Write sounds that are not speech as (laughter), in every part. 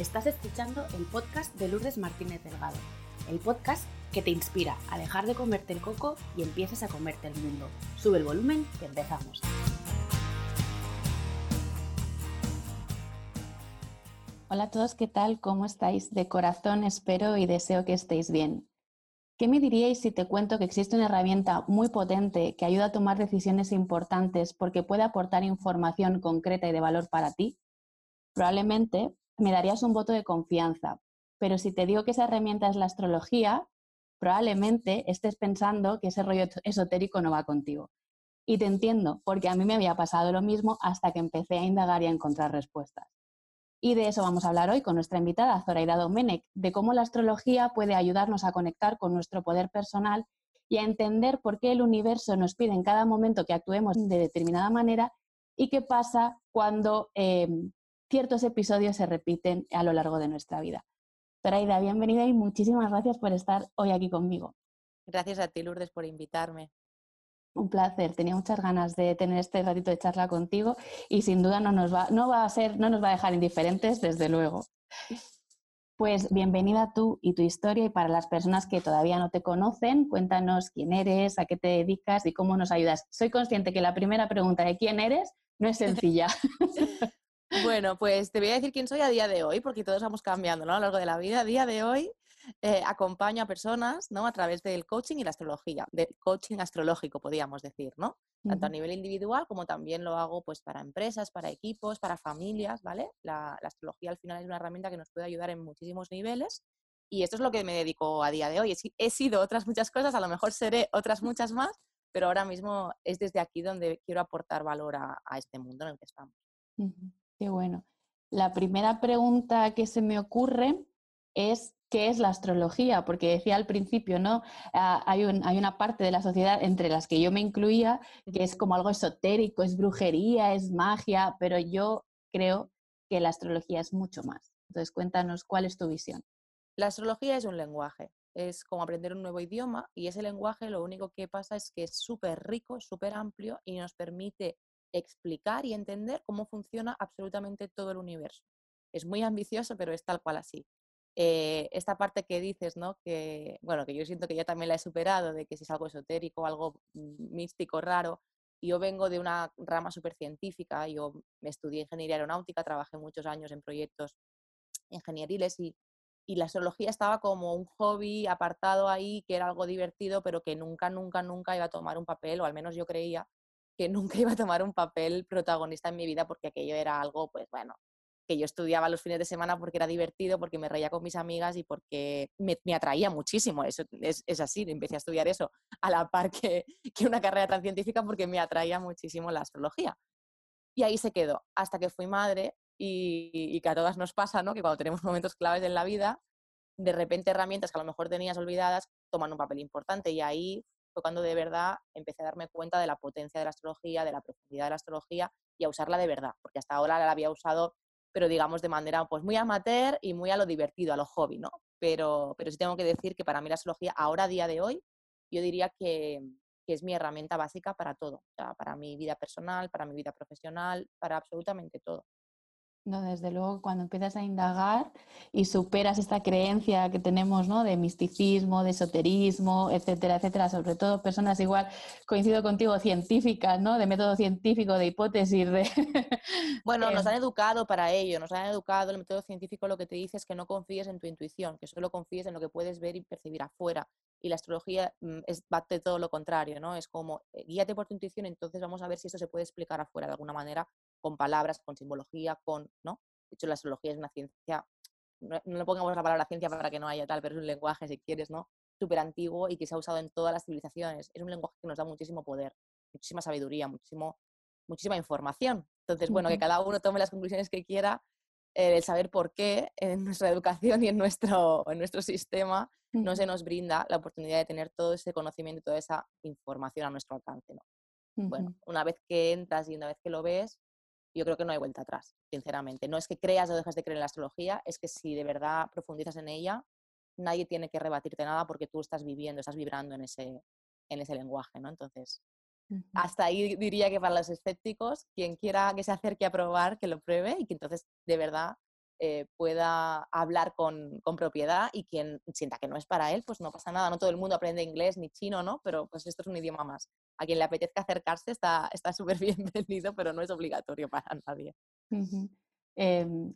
Estás escuchando el podcast de Lourdes Martínez Delgado, el podcast que te inspira a dejar de comerte el coco y empieces a comerte el mundo. Sube el volumen que empezamos. Hola a todos, ¿qué tal? ¿Cómo estáis? De corazón espero y deseo que estéis bien. ¿Qué me diríais si te cuento que existe una herramienta muy potente que ayuda a tomar decisiones importantes porque puede aportar información concreta y de valor para ti? Probablemente me darías un voto de confianza, pero si te digo que esa herramienta es la astrología, probablemente estés pensando que ese rollo esotérico no va contigo. Y te entiendo, porque a mí me había pasado lo mismo hasta que empecé a indagar y a encontrar respuestas. Y de eso vamos a hablar hoy con nuestra invitada, Zoraida Domenech, de cómo la astrología puede ayudarnos a conectar con nuestro poder personal y a entender por qué el universo nos pide en cada momento que actuemos de determinada manera y qué pasa cuando em, ciertos episodios se repiten a lo largo de nuestra vida. Zoraida, bienvenida y muchísimas gracias por estar hoy aquí conmigo. Gracias a ti, Lourdes, por invitarme. Un placer, tenía muchas ganas de tener este ratito de charla contigo y sin duda no nos va, no va a ser, no nos va a dejar indiferentes, desde luego. Pues bienvenida tú y tu historia y para las personas que todavía no te conocen, cuéntanos quién eres, a qué te dedicas y cómo nos ayudas. Soy consciente que la primera pregunta de quién eres no es sencilla. (laughs) bueno, pues te voy a decir quién soy a día de hoy, porque todos vamos cambiando ¿no? a lo largo de la vida. A día de hoy eh, acompaño a personas ¿no? a través del coaching y la astrología, del coaching astrológico, podríamos decir, ¿no? Tanto a nivel individual como también lo hago pues, para empresas, para equipos, para familias, ¿vale? La, astrología al final es una herramienta que nos puede ayudar en muchísimos niveles y esto es lo que me dedico a día de hoy. He, sido otras muchas cosas, a lo mejor seré otras muchas más, pero ahora mismo es desde aquí donde quiero aportar valor a, este mundo en el que estamos. Qué bueno. La primera pregunta que se me ocurre es qué es la astrología, porque decía al principio, ¿no? Ah, hay, hay, una parte de la sociedad entre las que yo me incluía que es como algo esotérico, es brujería, es magia, pero yo creo que la astrología es mucho más. Entonces, cuéntanos cuál es tu visión. La astrología es un lenguaje, es como aprender un nuevo idioma y ese lenguaje lo único que pasa es que es súper rico, súper amplio y nos permite explicar y entender cómo funciona absolutamente todo el universo. Es muy ambicioso, pero es tal cual así. Eh, esta parte que dices, ¿no? Que, bueno, que yo siento que ya también la he superado, de que si es algo esotérico, algo mm, místico, raro. Yo vengo de una rama súper científica, yo estudié ingeniería aeronáutica, trabajé muchos años en proyectos ingenieriles y, y la astrología estaba como un hobby apartado ahí, que era algo divertido, pero que nunca, nunca, nunca iba a tomar un papel, o al menos yo creía que nunca (laughs) iba a tomar un papel protagonista en mi vida porque aquello era algo, pues bueno, que yo estudiaba los fines de semana porque era divertido, porque me reía con mis amigas y porque me, atraía muchísimo. Eso es, es, así, empecé a estudiar eso a la par (laughs) que, una carrera tan científica porque me atraía muchísimo la astrología. Y ahí se quedó, hasta que fui madre y, y que a todas nos pasa, ¿no? Que cuando tenemos (laughs) momentos claves en la vida, de repente herramientas que a lo mejor tenías olvidadas toman un papel importante y ahí fue cuando de verdad empecé a darme cuenta de la potencia de la astrología, de la profundidad de la astrología y a usarla de verdad, porque hasta ahora la había usado pero digamos de manera pues muy amateur y muy a lo divertido, a lo hobby, ¿no? Pero, pero sí tengo que decir que para mí la astrología, ahora a día de hoy, yo diría que, que es mi herramienta básica para todo, para mi vida personal, para mi vida profesional, para absolutamente todo. No, desde luego, cuando empiezas a indagar y superas esta creencia que tenemos, ¿no? De misticismo, de esoterismo, etcétera, etcétera, sobre todo personas igual, coincido contigo, científicas, ¿no? De método científico, de hipótesis, de... (laughs) Bueno, nos han educado para ello, nos han educado, el método científico lo que te dice es que no confíes en tu intuición, que solo confíes en lo que puedes ver y percibir afuera. Y la astrología mm, es de todo lo contrario, ¿no? Es como, eh, guíate por tu intuición, entonces vamos a ver si eso se puede explicar afuera de alguna manera con palabras, con simbología, con, ¿no? De hecho, la astrología es una ciencia, no, le pongamos la palabra ciencia para que no haya tal, pero es un lenguaje, si quieres, ¿no? Súper antiguo y que se ha usado en todas las civilizaciones. Es un lenguaje que nos da muchísimo poder, muchísima sabiduría, muchísimo, muchísima información. Entonces, bueno, que cada uno tome las conclusiones que quiera, eh, el saber por qué en nuestra educación y en nuestro, en nuestro sistema no se nos brinda la oportunidad de tener todo ese conocimiento y toda esa información a nuestro alcance. ¿no? Bueno, una vez que entras y una vez que lo ves, yo creo que no hay vuelta atrás, sinceramente. No es que creas o dejes de creer en la astrología, es que si de verdad profundizas en ella, nadie tiene que rebatirte nada porque tú estás viviendo, estás vibrando en ese, en ese lenguaje, ¿no? Entonces, hasta ahí diría que para los escépticos, quien quiera que se acerque a probar, que lo pruebe y que entonces de verdad eh, pueda hablar con, propiedad y quien sienta que no es para él, pues no pasa nada. No todo el mundo aprende inglés ni chino, ¿no? Pero pues esto es un idioma más. A quien le apetezca acercarse está (laughs) súper bienvenido, pero no es obligatorio para nadie. Em,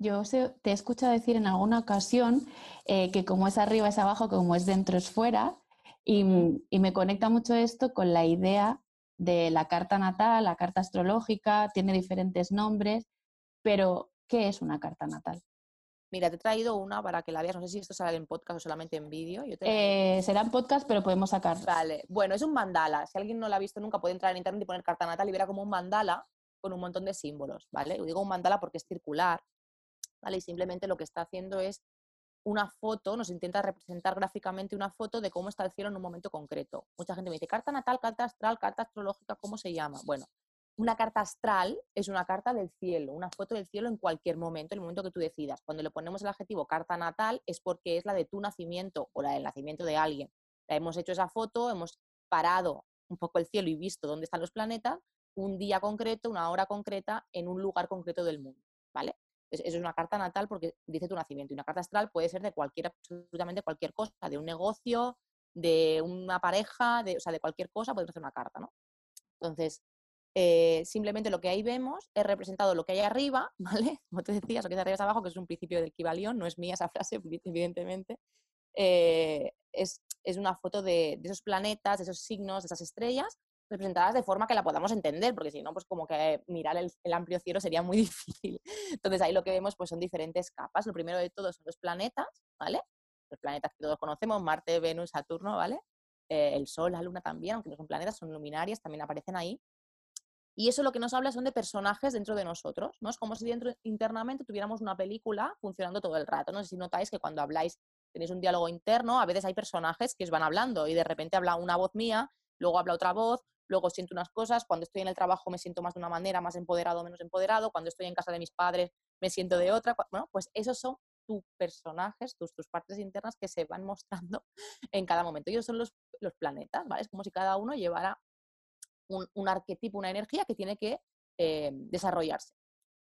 yo te he escuchado decir en alguna ocasión eh, que como es arriba es abajo, como es dentro es fuera, y, y me conecta mucho esto con la idea de la carta natal, la carta astrológica, tiene diferentes nombres, pero ¿Qué es una carta natal? Mira, te he traído una para que la veas. No sé si esto sale en podcast o solamente en vídeo. Eh, será en podcast, pero podemos sacar. Vale. Bueno, es un mandala. Si alguien no lo ha visto nunca, puede entrar en internet y poner carta natal y verá como un mandala con un montón de símbolos, ¿vale? Digo un mandala porque es circular, ¿vale? Y simplemente lo que está haciendo es una foto, nos intenta representar gráficamente una foto de cómo está el cielo en un momento concreto. Mucha gente me dice, carta natal, carta astral, carta astrológica, ¿cómo se llama? Bueno, una carta astral es una carta del cielo, una foto del cielo en cualquier momento, en el momento que tú decidas. Cuando le ponemos el adjetivo carta natal es porque es la de tu nacimiento o la del nacimiento de alguien. La hemos hecho esa foto, hemos parado un poco el cielo y visto dónde están los planetas, un día concreto, una hora concreta, en un lugar concreto del mundo, ¿vale? eso es una carta natal porque dice tu nacimiento. Y una carta astral puede ser de cualquier, absolutamente cualquier cosa, de un negocio, de una pareja, de, o sea, de cualquier cosa, puede ser una carta, ¿no? Entonces, eh, simplemente lo que ahí vemos es representado lo que hay arriba, (laughs) ¿vale? Como te decías, lo que hay arriba es abajo, que es un principio del Kibalión, no es mía esa frase, (laughs) evidentemente. Eh, es, una foto de, esos planetas, de esos signos, de esas estrellas, representadas de forma que la podamos entender, porque si no, pues como que mirar el, amplio cielo sería muy (laughs) difícil. Entonces ahí lo que vemos pues son diferentes capas. Lo primero de todo son los planetas, ¿vale? Los planetas que todos conocemos, Marte, Venus, Saturno, ¿vale? Eh, el Sol, la Luna también, aunque no son planetas, son luminarias, también aparecen ahí. Y eso lo que nos habla son de personajes dentro de nosotros, ¿no? Es como si dentro internamente tuviéramos una película funcionando todo el rato. No sé si notáis que cuando habláis tenéis un diálogo interno, a veces hay personajes que os van hablando y de repente habla una voz mía, luego habla otra voz, luego siento unas cosas, cuando estoy en el trabajo me siento más de una manera, más empoderado, menos empoderado, cuando estoy en casa de mis padres me siento de otra. Bueno, pues esos son tus personajes, tus, tus partes internas que se van (laughs) mostrando en cada momento. Ellos son los, los planetas, ¿vale? Es como si cada uno llevara un, arquetipo, una energía que tiene que eh, desarrollarse.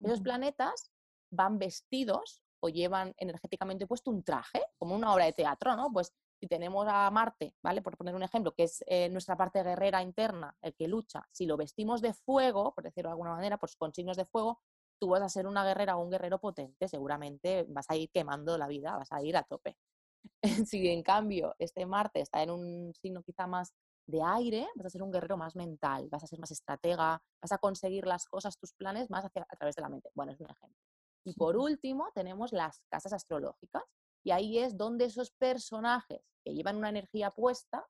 Esos planetas van vestidos o llevan energéticamente puesto un traje, como una obra de teatro, ¿no? Pues si tenemos a Marte, ¿vale? Por poner un ejemplo, que es eh, nuestra parte guerrera interna, el que lucha, si lo vestimos de fuego, por decirlo de alguna manera, pues con signos de fuego, tú vas a ser una guerrera o un guerrero potente, seguramente vas a ir quemando la vida, vas a ir a tope. (laughs) si en cambio este Marte está en un signo quizá más de aire, vas a ser un guerrero más mental, vas a ser más estratega, vas a conseguir las cosas, tus planes más a través de la mente. Bueno, es un ejemplo. Y por último, tenemos las casas astrológicas. Y ahí es donde esos personajes que llevan una energía puesta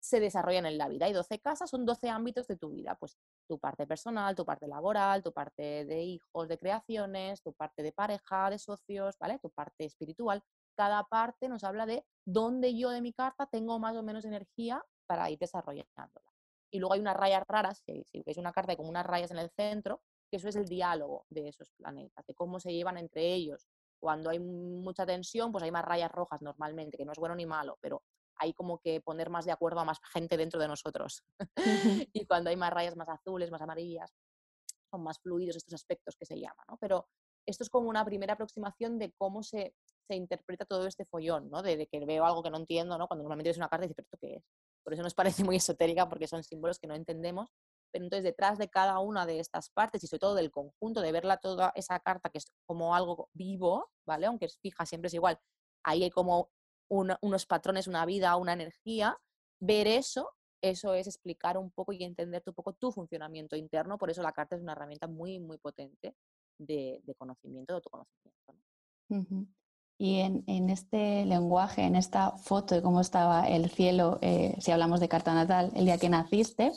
se desarrollan en la vida. Hay 12 casas, son 12 ámbitos de tu vida. Pues tu parte personal, tu parte laboral, tu parte de hijos, de creaciones, tu parte de pareja, de socios, ¿vale? Tu parte espiritual. Cada parte nos habla de dónde yo de mi carta tengo más o menos energía para ir desarrollándola. Y luego hay unas rayas raras, si, si veis una carta con unas rayas en el centro, que eso es el diálogo de esos planetas, de cómo se llevan entre ellos. Cuando hay mucha tensión, pues hay más rayas rojas normalmente, que no es bueno ni malo, pero hay como que poner más de acuerdo a más gente dentro de nosotros. (laughs) y cuando hay más rayas más azules, más amarillas, son más fluidos estos aspectos que se llaman, ¿no? Pero esto es como una primera aproximación de cómo se, se interpreta todo este follón, ¿no? De, que veo algo que no entiendo, ¿no? Cuando normalmente es una carta y dices, ¿pero esto qué es? Por eso nos parece muy esotérica porque son símbolos que no entendemos. Pero entonces detrás de cada una de estas partes y sobre todo del conjunto, de verla toda esa carta que es como algo vivo, ¿vale? Aunque es fija, siempre es igual. Ahí hay como unos patrones, una vida, una energía. Ver eso, eso es explicar un poco y entender un poco tu funcionamiento interno. Por eso la carta es una herramienta muy, muy potente de, conocimiento, de autoconocimiento. ¿no? Y en, este lenguaje, en esta foto de cómo estaba el cielo, eh, si hablamos de carta natal, el día que naciste,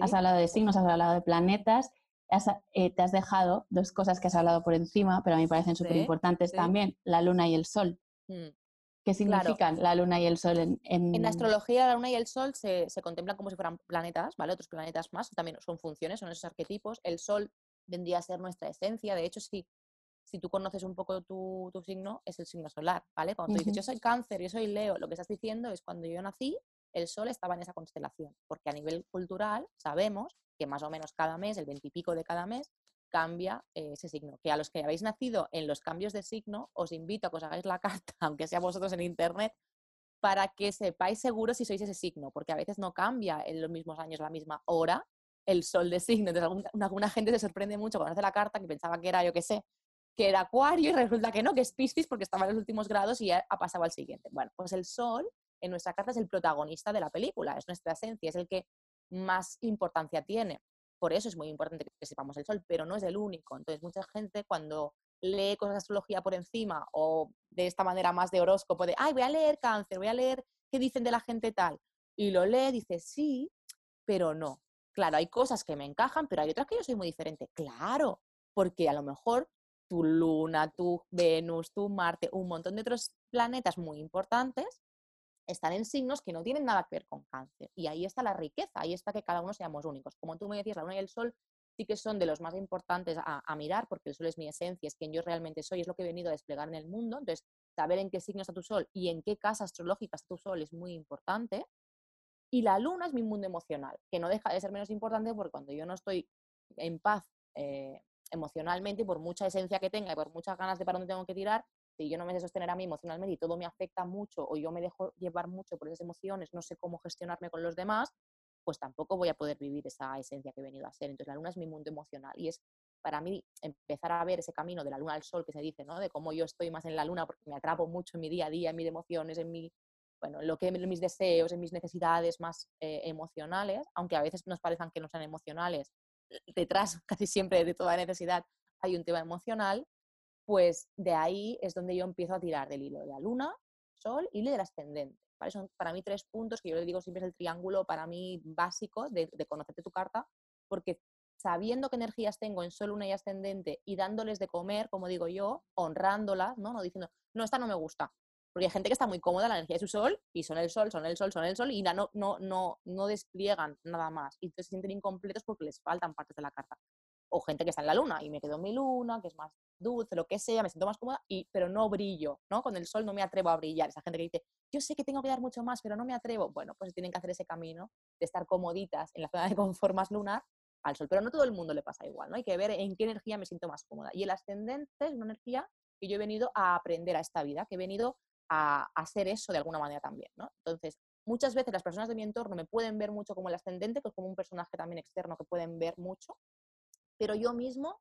has hablado de signos, has hablado de planetas, eh, te has dejado dos cosas que has hablado por encima, pero a mí me parecen súper importantes también, la luna y el sol. Mm. ¿Qué significan la luna y el sol en, en... la astrología, la luna y el sol se, se, contemplan como si fueran planetas, ¿vale? Otros planetas más, también son funciones, son esos arquetipos. El sol vendría a ser nuestra esencia. De hecho, sí, si tú conoces un poco tu, signo, es el signo solar, ¿vale? Cuando tú dices, yo soy cáncer, yo soy Leo, lo que estás diciendo es cuando yo nací, el sol estaba en esa constelación, porque a nivel cultural sabemos que más o menos cada mes, el veintipico de cada mes, cambia eh, ese signo. Que a los que habéis nacido en los cambios de signo, os invito a que os hagáis la (laughs) carta, aunque sea vosotros en internet, para que sepáis seguro si sois ese signo, porque a veces no cambia en los mismos años, la misma hora, el sol de signo. Entonces, alguna, gente se sorprende mucho cuando hace la carta que pensaba que era, yo qué sé, que era Acuario y resulta que no, que es Piscis porque estaba en los últimos grados y ya ha pasado al siguiente. Bueno, pues el sol en nuestra carta es el protagonista de la película, es nuestra esencia, es el que más importancia tiene. Por eso es muy importante que sepamos el sol, pero no es el único. Entonces, mucha gente cuando lee cosas de astrología por encima o de esta manera más de horóscopo, de, ay, voy a leer cáncer, voy a leer qué dicen de la gente tal, y lo lee, dice, sí, pero no. Claro, hay cosas que me encajan, pero hay otras que yo soy muy diferente. Claro, porque a lo mejor tu luna, tu Venus, tu Marte, un montón de otros planetas muy importantes están en signos que no tienen nada que ver con cáncer. Y ahí está la riqueza, ahí está que cada uno seamos únicos. Como tú me decías, la luna y el sol sí que son de los más importantes a, mirar, porque el sol es mi esencia, es quien yo realmente soy, es lo que he venido a desplegar en el mundo. Entonces, saber en qué signo está tu sol y en qué casa astrológica está tu sol es muy importante. Y la luna es mi mundo emocional, que no deja de ser menos importante porque cuando yo no estoy en paz eh, emocionalmente, por mucha esencia que tenga y por muchas ganas de para dónde tengo que tirar, si yo no me sé sostener a mí emocionalmente y todo me afecta mucho o yo me dejo llevar mucho por esas emociones, no sé cómo gestionarme con los demás, pues tampoco voy a poder vivir esa esencia que he venido a ser. Entonces la luna es mi mundo emocional y es para mí empezar a ver ese camino de la luna al sol que se dice, ¿no? De cómo yo estoy más en la luna porque me atrapo mucho en mi día a día, en mis emociones, en mi, bueno, lo que mis deseos, en mis necesidades más eh, emocionales, aunque a veces nos parezcan que no sean emocionales, detrás (laughs) casi siempre de toda necesidad hay un tema emocional pues de ahí es donde yo empiezo a tirar del hilo de la luna, sol y del ascendente. Son para mí tres puntos que yo le digo siempre es el triángulo para mí básico de, conocerte tu carta, porque sabiendo qué energías tengo en sol, luna y ascendente y dándoles de comer, como digo yo, honrándolas, ¿no? No diciendo, no, esta no me gusta. Porque hay gente que está muy cómoda en la energía de su sol y son el sol, son el sol, son el sol y no, no, no, no despliegan nada más. Y entonces se sienten incompletos porque les faltan partes de la carta o gente que está en la luna y me quedo en mi luna, que es más dulce, lo que sea, me siento más cómoda, y, pero no brillo, ¿no? Con el sol no me atrevo a brillar. Esa gente que dice, yo sé que tengo que dar mucho más, pero no me atrevo. Bueno, pues tienen que hacer ese camino de estar comoditas en la zona de confort más lunar al sol, pero no todo el mundo le pasa igual, ¿no? Hay que ver en qué energía me siento más cómoda. Y el ascendente es una energía que yo he venido a aprender a esta vida, que he venido a, hacer eso de alguna manera también, ¿no? Entonces, muchas veces las personas de mi entorno me pueden ver mucho como el ascendente, que es como un personaje también externo que pueden ver mucho, pero yo mismo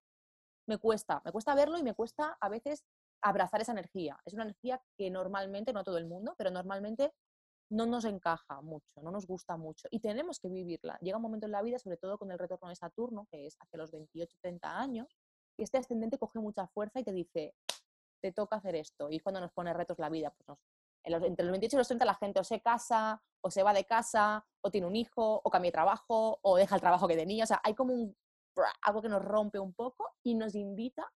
me cuesta, me cuesta verlo y me cuesta a veces abrazar esa energía. Es una energía que normalmente, no todo el mundo, pero normalmente no nos encaja mucho, no nos gusta mucho y tenemos que vivirla. Llega un momento en la vida, sobre todo con el retorno de Saturno, que es hacia los 28, 30 años, y este ascendente coge mucha fuerza y te dice, te toca hacer esto. Y cuando nos pone retos la vida, pues entre los 28 y los 30 la gente o se casa, o se va de casa, o tiene un hijo, o cambia de trabajo, o deja el trabajo que tenía. O sea, hay como un algo que nos rompe un poco y nos invita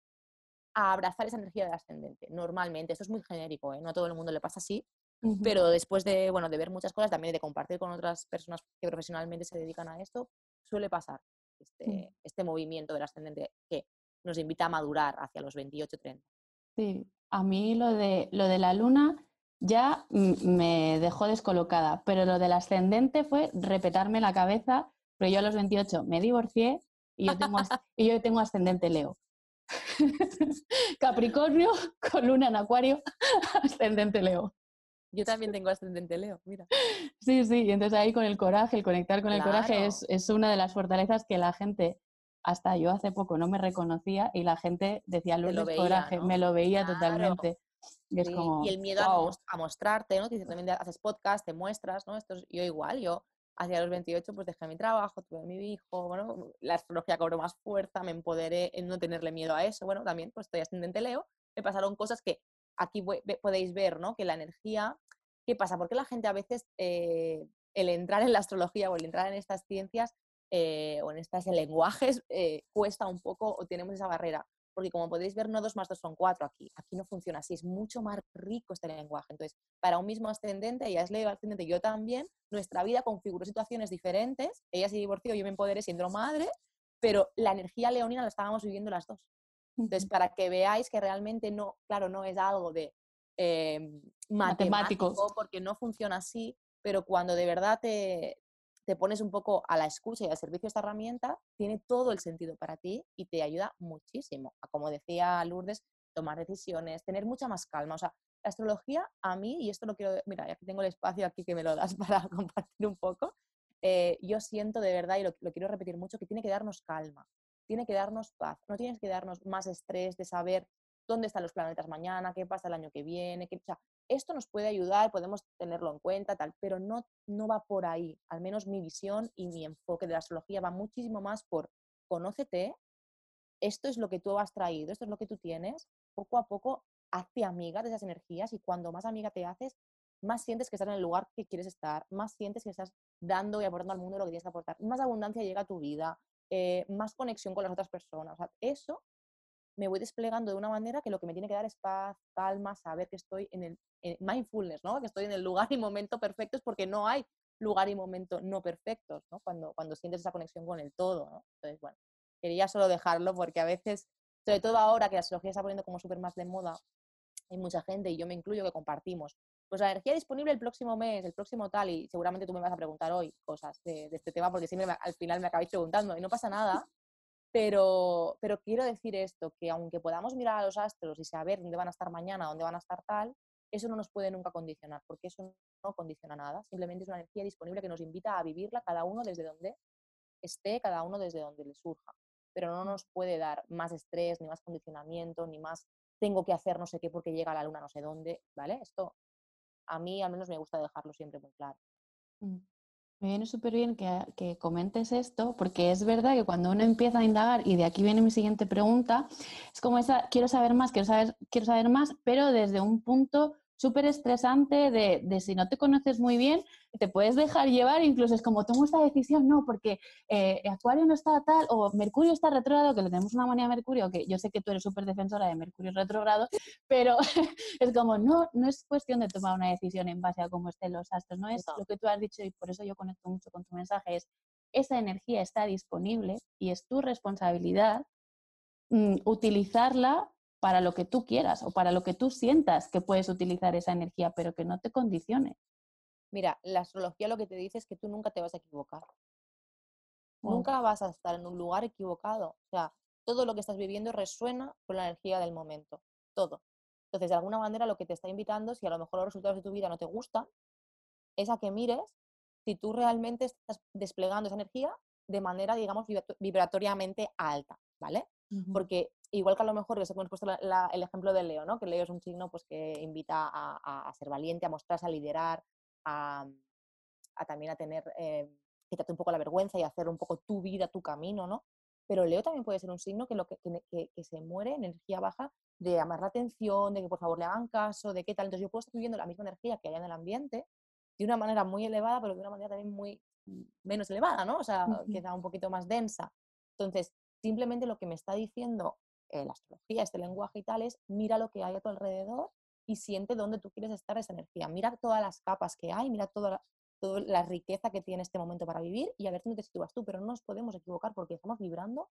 a abrazar esa energía del ascendente. Normalmente, esto es muy genérico, ¿eh? no a todo el mundo le pasa así, pero después de, bueno, de ver muchas cosas, también de compartir con otras personas que profesionalmente se dedican a esto, suele pasar este, mm. este movimiento del ascendente que nos invita a madurar hacia los 28-30. Sí, a mí lo de, lo de la luna ya me dejó descolocada, pero lo del ascendente fue repetarme la cabeza, pero yo a los 28 me divorcié y yo tengo, y yo tengo ascendente Leo. (laughs) Capricornio con luna en Acuario, (laughs) ascendente Leo. Yo también tengo ascendente Leo, mira. Sí, sí, y entonces ahí con el coraje, el conectar con el coraje es, es, una de las fortalezas que la gente, hasta yo hace poco no me reconocía y la gente decía, Lourdes, coraje, me lo veía totalmente. Y, es como, y el miedo a, mostrarte, ¿no? Que también haces podcast, te muestras, ¿no? Esto yo igual, yo hacia los 28 pues dejé mi trabajo, tuve mi hijo, bueno, la astrología cobró más fuerza, me empoderé en no tenerle miedo a eso, bueno, también pues estoy ascendente Leo, me pasaron cosas que aquí podéis ver, ¿no? Que la energía, ¿qué pasa? Porque la gente a veces, eh, el entrar en la astrología o el entrar en estas ciencias eh, o en estos lenguajes eh, cuesta un poco o tenemos esa barrera? porque como podéis ver, no 2 más 2 son 4 aquí. Aquí no funciona así, es mucho más rico este lenguaje. Entonces, para un mismo ascendente, ella es Leo, ascendente, yo también, nuestra vida configuró situaciones diferentes. Ella se divorció, yo me empoderé siendo madre, pero la energía leonina la estábamos viviendo las dos. Entonces, para que veáis que realmente no, claro, no es algo de em, matemático, porque no funciona así, pero cuando de verdad te, te pones un poco a la escucha y al servicio de esta herramienta, tiene todo el sentido para ti y te ayuda muchísimo a, como decía Lourdes, tomar decisiones, tener mucha más calma. O sea, la astrología a mí, y esto lo quiero, mira, ya que tengo el espacio aquí que me lo das (laughs) para compartir un poco, eh, yo siento de verdad, y lo, quiero repetir mucho, que tiene que darnos calma, tiene que darnos paz, no tienes que darnos más estrés de saber dónde están los planetas mañana, qué pasa el año que viene, qué, o sea, esto nos puede ayudar, podemos tenerlo en cuenta, tal, pero no, no va por ahí. Al menos mi visión y mi enfoque de la astrología va muchísimo más por conócete, esto es lo que tú has traído, esto es lo que tú tienes, poco a poco hazte amiga de esas energías y cuando más amiga te haces, más sientes que estás en el lugar que quieres estar, más sientes que estás dando y aportando al mundo lo que tienes que aportar, más abundancia llega a tu vida, eh, más conexión con las otras personas. eso me voy desplegando de una manera que lo que me tiene que dar es paz, calma, saber que estoy en el mindfulness, ¿no? que estoy en el lugar y momento perfectos porque no hay lugar y momento no perfectos, ¿no? Cuando, cuando sientes esa conexión con el todo, ¿no? Entonces, bueno, quería solo dejarlo porque a veces, sobre todo ahora que la astrología está poniendo como súper más de moda, hay mucha gente, y yo me incluyo, que compartimos. Pues la energía disponible el próximo mes, el próximo tal, y seguramente tú me vas a preguntar hoy cosas de, este tema, porque siempre al final me acabáis preguntando, y no pasa nada, pero, pero quiero decir esto, que aunque podamos mirar a los astros y saber dónde van a estar mañana, dónde van a estar tal, eso no nos puede nunca condicionar, porque eso no condiciona nada, simplemente es una energía disponible que nos invita a vivirla cada uno desde donde esté, cada uno desde donde le surja, pero no nos puede dar más estrés, ni más condicionamiento, ni más tengo que hacer no sé qué porque llega la luna no sé dónde, ¿vale? Esto a mí al menos me gusta dejarlo siempre muy claro. Me viene súper bien que, comentes esto, porque es verdad que cuando uno empieza a indagar, y de aquí viene mi siguiente pregunta, es como esa, quiero saber más, quiero saber, quiero saber más, pero desde un punto súper estresante de, si no te conoces muy bien, te puedes dejar llevar, incluso es como tomo esta decisión, no, porque eh, Acuario no está tal, o Mercurio está retrógrado, que le tenemos una manía a Mercurio, que yo sé que tú eres súper defensora de Mercurio retrógrado, pero (laughs) es como, no, no es cuestión de tomar una decisión en base a cómo estén los astros, no es lo que tú has dicho y por eso yo conecto mucho con tu mensaje, es esa energía está disponible y es tu responsabilidad mm, utilizarla para lo que tú quieras o para lo que tú sientas que puedes utilizar esa energía, pero que no te condicione. Mira, la astrología lo que te dice es que tú nunca te vas a equivocar. Nunca vas a estar en un lugar equivocado. O sea, todo lo que estás viviendo resuena con la energía del momento. Todo. Entonces, de alguna manera, lo que te está invitando, si a lo mejor los resultados de tu vida no te gustan, es a que mires si tú realmente estás desplegando esa energía de manera, digamos, vibratoriamente alta, ¿vale? Porque igual que a lo mejor, les hemos puesto el ejemplo de Leo, ¿no? Que Leo es un signo pues, que invita a, ser valiente, a mostrarse, a liderar, a, también a tener, eh, quitarte un poco la vergüenza y hacer un poco tu vida, tu camino, ¿no? Pero Leo también puede ser un signo que, lo que, que, se muere en energía baja de amar la atención, de que por favor le hagan caso, de qué tal. Entonces yo puedo estar viviendo la misma energía que hay en el ambiente de una manera muy elevada, pero de una manera también muy menos elevada, ¿no? O sea, queda un poquito más densa. Entonces, simplemente lo que me está diciendo eh, la astrología, este lenguaje y tal, es mira lo que hay a tu alrededor y siente dónde tú quieres estar esa energía. Mira todas las capas que hay, mira toda la, la riqueza que tiene este momento para vivir y a ver dónde te sitúas tú, pero no nos podemos equivocar porque estamos vibrando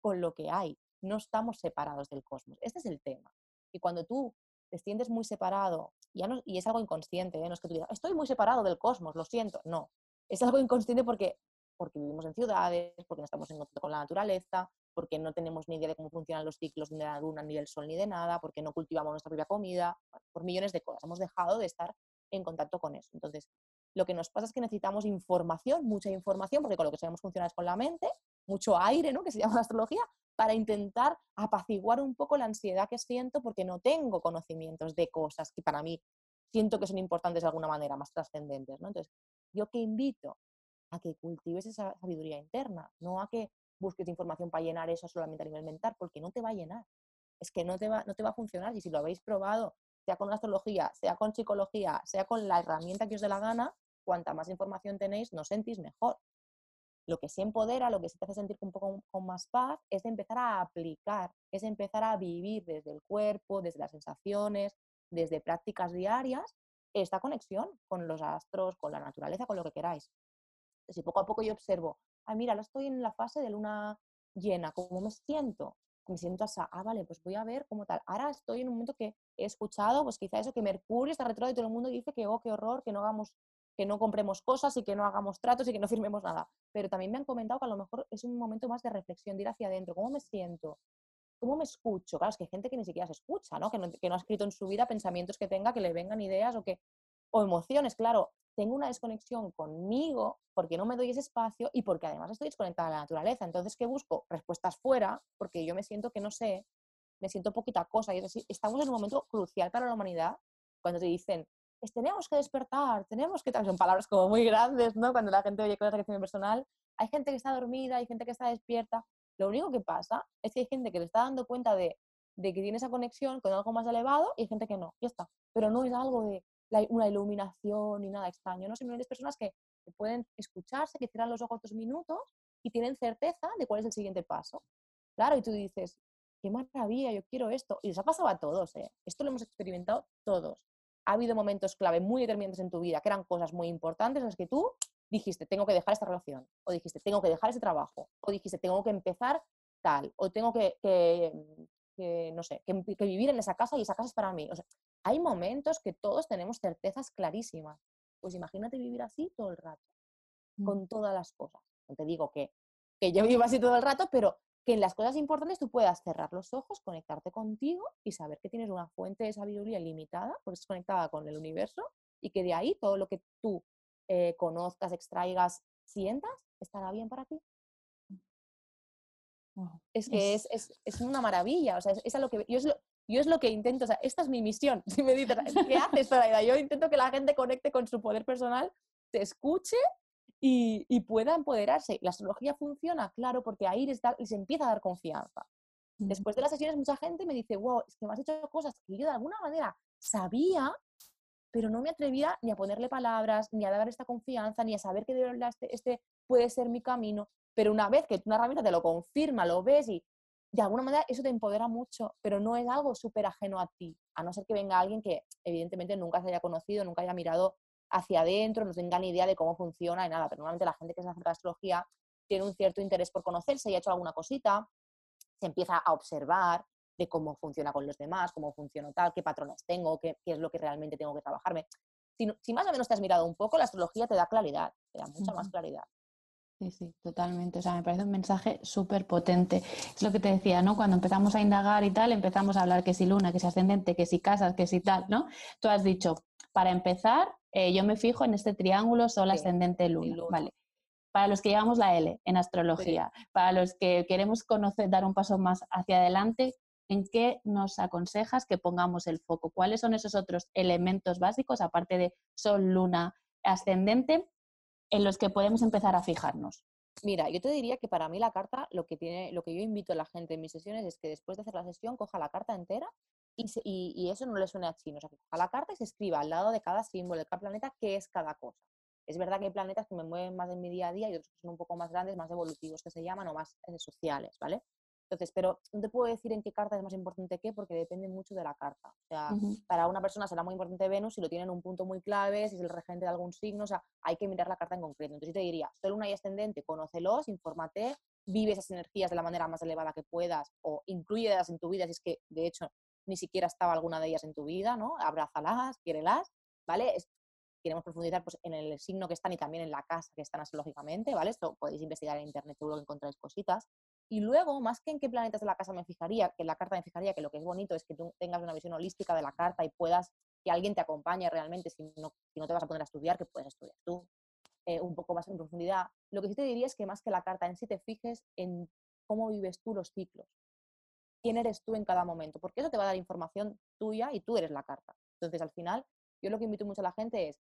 con lo que hay, no estamos separados del cosmos. Este es el tema. Y cuando tú te sientes muy separado, ya no, y es algo inconsciente, ¿eh? no es que tú digas, estoy muy separado del cosmos, lo siento, no. Es algo inconsciente porque, porque vivimos en ciudades, porque no estamos en contacto con la naturaleza, porque no tenemos ni idea de cómo funcionan los ciclos ni de la luna, ni del sol, ni de nada, porque no cultivamos nuestra propia comida, por millones de cosas. Hemos dejado de estar en contacto con eso. Entonces, lo que nos pasa es que necesitamos información, mucha información, porque con lo que sabemos funcionar es con la mente, mucho aire, ¿no? que se (laughs) llama astrología, para intentar apaciguar un poco la ansiedad que siento porque no tengo conocimientos de cosas que para mí siento que son importantes de alguna manera, más trascendentes. ¿no? Entonces, yo que invito a que cultives esa sabiduría interna, no a que busques información para llenar eso solamente a nivel mental, porque no te va a llenar. Es que no te va, no te va a funcionar. Y si lo habéis probado, sea con astrología, sea con psicología, sea con la herramienta que os dé la gana, cuanta más información tenéis, nos sentís mejor. Lo que se empodera, lo que se te hace sentir un poco con más paz, es empezar a aplicar, es empezar a vivir desde el cuerpo, desde las sensaciones, desde prácticas diarias, esta conexión con los astros, con la naturaleza, con lo que queráis. Si poco a poco yo observo, ah, mira, ahora estoy en la fase de luna llena, ¿cómo me siento? Me siento así, ah, vale, pues voy a ver cómo tal. Ahora estoy en un momento que he escuchado, pues quizá eso, que Mercurio está retrógrado y todo el mundo dice que, oh, qué horror, que no hagamos, que no compremos cosas y que no hagamos tratos y que no firmemos nada. Pero también me han comentado que a lo mejor es un momento más de reflexión, de ir hacia adentro, cómo me siento, cómo me escucho. Claro, es que hay gente que ni siquiera se escucha, ¿no? Que, no, que no ha escrito en su vida pensamientos que tenga, que le vengan ideas o que o emociones, claro, tengo una desconexión conmigo porque no me doy ese espacio y porque además estoy desconectada de la naturaleza. Entonces, ¿qué busco? Respuestas fuera, porque yo me siento que no sé, me siento poquita cosa. Y es así, estamos en un momento crucial para la humanidad cuando te dicen, tenemos que despertar, tenemos que... Son palabras como muy grandes, ¿no? Cuando la gente oye cosas de personal. Hay gente que está dormida, hay gente que está despierta. Lo único que pasa es que hay gente que le está dando cuenta de, de que tiene esa conexión con algo más elevado y hay gente que no. Ya está. Pero no es algo de una iluminación ni nada extraño, ¿no? Simplemente personas que, pueden escucharse, que cierran los ojos dos minutos y tienen certeza de cuál es el siguiente paso. Claro, y tú dices, qué maravilla, yo quiero esto. Y les ha pasado a todos, ¿eh? Esto lo hemos experimentado todos. Ha habido momentos clave muy determinantes en tu vida, que eran cosas muy importantes en las que tú dijiste, tengo que dejar esta relación, o dijiste, tengo que dejar ese trabajo, o dijiste, tengo que empezar tal, o tengo que, no sé, que, vivir en esa casa y esa casa es para mí. O sea, hay momentos que todos tenemos certezas clarísimas. Pues imagínate vivir así todo el rato, mm. con todas las cosas. No te digo que, que yo (laughs) vivo así todo el rato, pero que en las cosas importantes tú puedas cerrar los ojos, conectarte contigo y saber que tienes una fuente de sabiduría ilimitada, porque estás conectada con el universo, y que de ahí todo lo que tú eh, conozcas, extraigas, sientas, estará bien para ti. Es que es, es, es, una maravilla, o sea, es, lo que yo es lo, yo es lo que intento, o sea, esta es mi misión. (laughs) Si me dices, ¿qué haces, Zoraida? Yo intento que la gente conecte con su poder personal, te escuche y, y pueda empoderarse. La astrología funciona, claro, porque ahí les, les empieza a dar confianza. Después de las sesiones, mucha gente me dice, wow, es que me has hecho cosas que yo de alguna manera sabía, pero no me atrevía ni a ponerle palabras, ni a dar esta confianza, ni a saber que de verdad este, este puede ser mi camino. Pero una vez que una herramienta te lo confirma, lo ves y de alguna manera eso te empodera mucho, pero no es algo súper ajeno a ti, a no ser que venga alguien que evidentemente nunca se haya conocido, nunca haya mirado hacia adentro, no tenga ni idea de cómo funciona y nada, pero normalmente la gente que se acerca a astrología tiene un cierto interés por conocerse y ha hecho alguna cosita, se empieza a observar de cómo funciona con los demás, cómo funciona tal, qué patrones tengo, qué, es lo que realmente tengo que trabajarme. Si, si, más o menos te has mirado un poco, la astrología te da claridad, te da mucha más claridad. Sí, sí, totalmente. O sea, me parece un mensaje súper potente. Es lo que te decía, ¿no? Cuando empezamos a indagar y tal, empezamos a hablar que si luna, que si ascendente, que si casas, que si tal, ¿no? Tú has dicho, para empezar, eh, yo me fijo en este triángulo sol ascendente luna, ¿vale? Para los que llevamos la L en astrología, para los que queremos conocer, dar un paso más hacia adelante, ¿en qué nos aconsejas que pongamos el foco? ¿Cuáles son esos otros elementos básicos, aparte de sol, luna, ascendente, en los que podemos empezar a fijarnos? Mira, yo te diría que para mí la carta, lo que, tiene, lo que yo invito a la gente en mis sesiones es que después de hacer la sesión coja la carta entera y, eso no le suene a chino. O sea, coja la carta y se escriba al lado de cada símbolo, de cada planeta, qué es cada cosa. Es verdad que hay planetas que me mueven más en mi día a día y otros que son un poco más grandes, más evolutivos, que se llaman, o más eh, sociales, ¿vale? Entonces, pero no te puedo decir en qué carta es más importante qué, porque depende mucho de la carta. O sea, para una persona será muy importante Venus si lo tiene en un punto muy clave, si es el regente de algún signo, o sea, hay que mirar la carta en concreto. Entonces, yo te diría, solo una y ascendente, conócelos, infórmate, vive esas energías de la manera más elevada que puedas, o incluyelas en tu vida si es que, de hecho, ni siquiera estaba alguna de ellas en tu vida, ¿no? Abrázalas, quiérelas, ¿vale? queremos profundizar pues, en el signo que están y también en la casa que están astrológicamente, ¿vale? Esto podéis investigar en internet, seguro que encontráis cositas. Y luego, más que en qué planetas de la casa me fijaría, que la carta me fijaría, que lo que es bonito es que tú tengas una visión holística de la carta y puedas que alguien te acompañe realmente, si no, si no te vas a poner a estudiar, que puedes estudiar tú eh, un poco más en profundidad. Lo que sí te diría es que más que la carta en sí te fijes en cómo vives tú los ciclos. Quién eres tú en cada momento, porque eso te va a dar información tuya y tú eres la carta. Entonces, al final, yo lo que invito mucho a la gente es,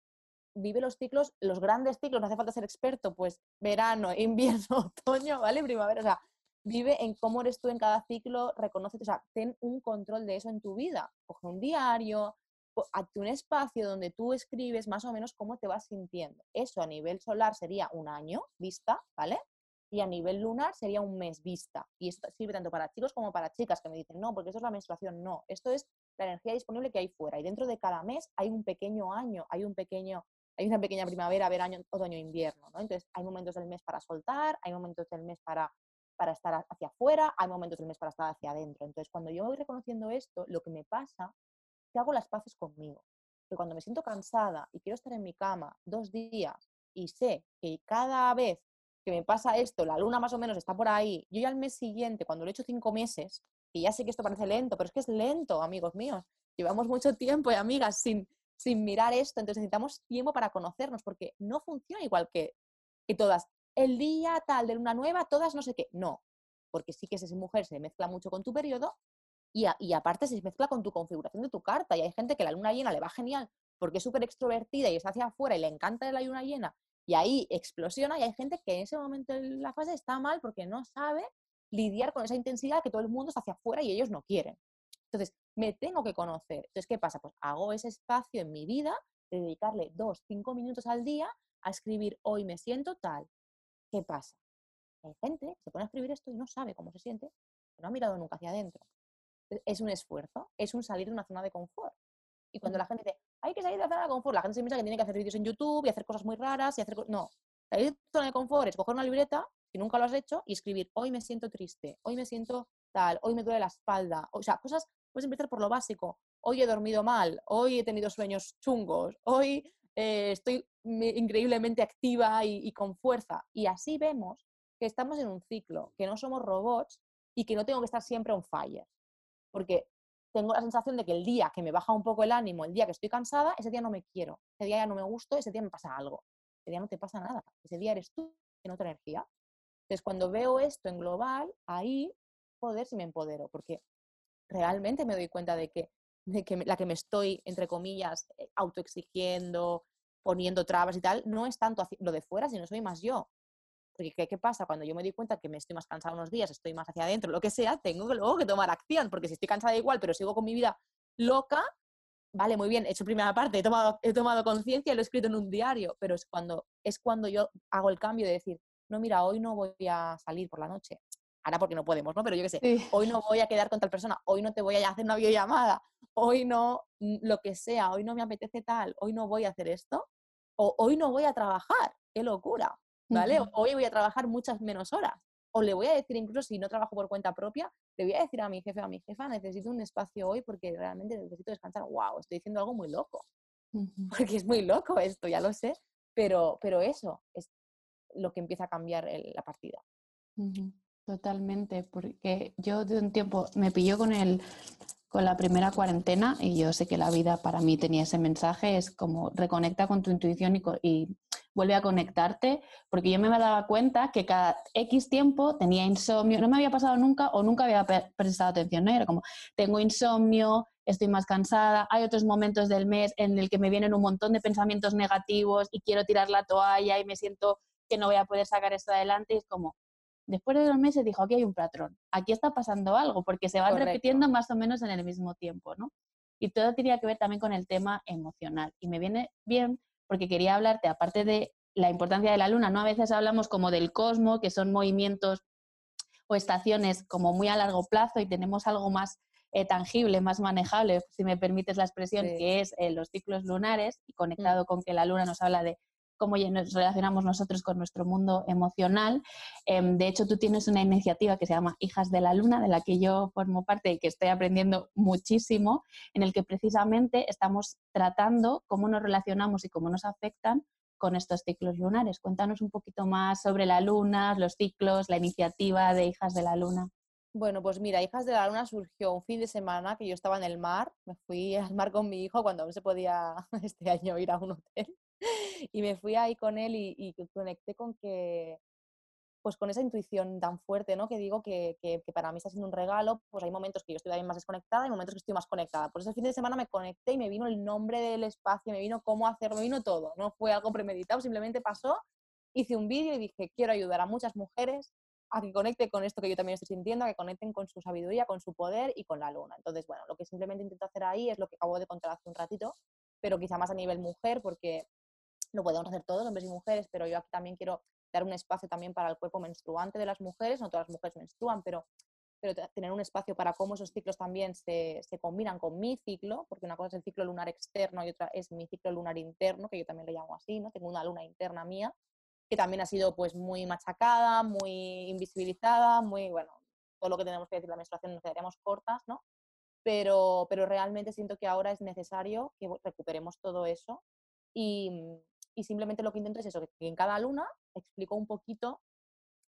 vive los ciclos, los grandes ciclos, no hace falta ser experto, pues verano, (laughs) invierno, otoño, ¿vale? Primavera, o sea, vive en cómo eres tú en cada ciclo, reconoce, o sea, ten un control de eso en tu vida. Coge un diario, hazte un espacio donde tú escribes más o menos cómo te vas sintiendo. Eso a nivel solar sería un año vista, ¿vale? Y a nivel lunar sería un mes vista. Y esto sirve tanto para chicos como para chicas que me dicen, no, porque esto es la menstruación. No, esto es la energía disponible que hay fuera. Y dentro de cada mes hay un pequeño año, hay un pequeño, hay una pequeña primavera, verano, otoño, invierno, ¿no? Entonces hay momentos del mes para soltar, hay momentos del mes para para estar hacia afuera, hay momentos del mes para estar hacia adentro. Entonces, cuando yo voy reconociendo esto, lo que me pasa es que hago las paces conmigo. que cuando me siento cansada y quiero estar en mi cama dos días y sé que cada vez que me pasa esto, la luna más o menos está por ahí, yo ya al mes siguiente, cuando lo he hecho cinco meses, y ya sé que esto parece lento, pero es que es lento, amigos míos. Llevamos mucho tiempo y amigas sin, sin mirar esto, entonces necesitamos tiempo para conocernos, porque no funciona igual que, que todas. El día tal de luna nueva, todas no sé qué. No, porque sí que esa mujer se mezcla mucho con tu periodo y, y, aparte se mezcla con tu configuración de tu carta. Y hay gente que la luna llena le va genial porque es súper extrovertida y está hacia afuera y le encanta la luna llena y ahí explosiona y hay gente que en ese momento de la fase está mal porque no sabe lidiar con esa intensidad que todo el mundo está hacia afuera y ellos no quieren. Entonces, me tengo que conocer. Entonces, ¿qué pasa? Pues hago ese espacio en mi vida de dedicarle dos, cinco minutos al día a escribir hoy me siento tal. ¿Qué pasa? Hay gente que se pone a escribir esto y no sabe cómo se siente, no ha mirado nunca hacia adentro. Es un esfuerzo, es un salir de una zona de confort. Y cuando la gente dice, hay que salir de la zona de confort, la gente se piensa que tiene que hacer vídeos en YouTube y hacer cosas muy raras y hacer No, salir de la zona de confort es coger una libreta, si nunca lo has hecho, y escribir, hoy me siento triste, hoy me siento tal, hoy me duele la espalda. O sea, cosas, puedes empezar por lo básico. Hoy he dormido mal, hoy he tenido sueños chungos, hoy eh, estoy increíblemente activa y, con fuerza. Y así vemos que estamos en un ciclo, que no somos robots y que no tengo que estar siempre on fire. Porque tengo la sensación de que el día que me baja un poco el ánimo, el día que estoy cansada, ese día no me quiero, ese día ya no me gusto, ese día me pasa algo. Ese día no te pasa nada, ese día eres tú en otra energía. Entonces, cuando veo esto en global, ahí, joder, si me empodero, porque realmente me doy cuenta de que, que la que me estoy, entre comillas, eh, autoexigiendo, poniendo trabas y tal, no es tanto lo de fuera, sino soy más yo. Porque ¿qué, pasa? Cuando yo me doy cuenta que me estoy más cansada unos días, estoy más hacia adentro, lo que sea, tengo que luego que tomar acción, porque si estoy cansada igual, pero sigo con mi vida loca, vale, muy bien, he hecho primera parte, he tomado, he tomado conciencia y lo he escrito en un diario, pero es cuando, es cuando yo hago el cambio de decir, no, mira, hoy no voy a salir por la noche. Ahora porque no podemos, ¿no? Pero yo qué sé, hoy no voy a quedar con tal persona, hoy no te voy a hacer una videollamada, hoy no, mm, lo que sea, hoy no me apetece tal, hoy no voy a hacer esto, o hoy no voy a trabajar, qué locura. ¿vale? Hoy voy a trabajar muchas menos horas. O le voy a decir, incluso si no trabajo por cuenta propia, le voy a decir a mi jefe, a mi jefa, necesito un espacio hoy porque realmente necesito descansar. ¡Wow! Estoy diciendo algo muy loco. (laughs) Porque es muy loco esto, ya lo sé. Pero, pero eso es lo que empieza a cambiar la partida. Totalmente, porque yo de un tiempo me pilló con el con la primera cuarentena y yo sé que la vida para mí tenía ese mensaje, es como reconecta con tu intuición y, vuelve a conectarte, porque yo me daba cuenta que cada X tiempo tenía insomnio, no me había pasado nunca o nunca había prestado atención, ¿no? Era como, tengo insomnio, estoy más cansada, hay otros momentos del mes en el que me vienen un montón de pensamientos negativos y quiero tirar la toalla y me siento que no voy a poder sacar esto adelante es como, después de dos meses dijo, aquí hay un patrón, aquí está pasando algo, porque se van repitiendo más o menos en el mismo tiempo, ¿no? Y todo tenía que ver también con el tema emocional. Y me viene bien porque quería hablarte, aparte de la importancia de la luna, ¿no? A veces hablamos como del cosmos, que son movimientos o estaciones como muy a largo plazo y tenemos algo más eh, tangible, más manejable, si me permites la expresión, que es eh, los ciclos lunares y conectado mm. con que la luna nos habla de cómo nos relacionamos nosotros con nuestro mundo emocional. Em, de hecho, tú tienes una iniciativa que se llama Hijas de la Luna, de la que yo formo parte y que estoy aprendiendo muchísimo, en el que precisamente estamos tratando cómo nos relacionamos y cómo nos afectan con estos ciclos lunares. Cuéntanos un poquito más sobre la luna, los ciclos, la iniciativa de Hijas de la Luna. Bueno, pues mira, Hijas de la Luna surgió un fin de semana que yo estaba en el mar, me fui al mar con mi hijo cuando aún se podía (laughs) este año ir a un hotel (laughs) y me fui ahí con él y, conecté con que, pues con esa intuición tan fuerte, ¿no? Que digo que, para mí está siendo un regalo, pues hay momentos que yo estoy más desconectada y momentos que estoy más conectada. Por ese fin de semana me conecté y me vino el nombre del espacio, me vino cómo hacerlo, me vino todo. No fue algo premeditado, simplemente pasó, hice un vídeo y dije, quiero ayudar a muchas mujeres a que conecten con esto que yo también estoy sintiendo, a que conecten con su sabiduría, con su poder y con la luna. Entonces, bueno, lo que simplemente intento hacer ahí es lo que acabo de contar hace un ratito, pero quizá más a nivel mujer, porque lo podemos hacer todos, hombres y mujeres, pero yo aquí también quiero dar un espacio también para el cuerpo menstruante de las mujeres, no todas las mujeres menstruan, pero, pero tener un espacio para cómo esos ciclos también se, se, combinan con mi ciclo, porque una cosa es el ciclo lunar externo y otra es mi ciclo lunar interno, que yo también le llamo así, ¿no? Tengo una luna interna mía, que también ha sido pues muy machacada, muy invisibilizada, muy, bueno, todo lo que tenemos que decir la menstruación nos quedaríamos cortas, ¿no? pero, pero realmente siento que ahora es necesario que recuperemos todo eso y, y simplemente lo que intento es eso, que en cada luna explico un poquito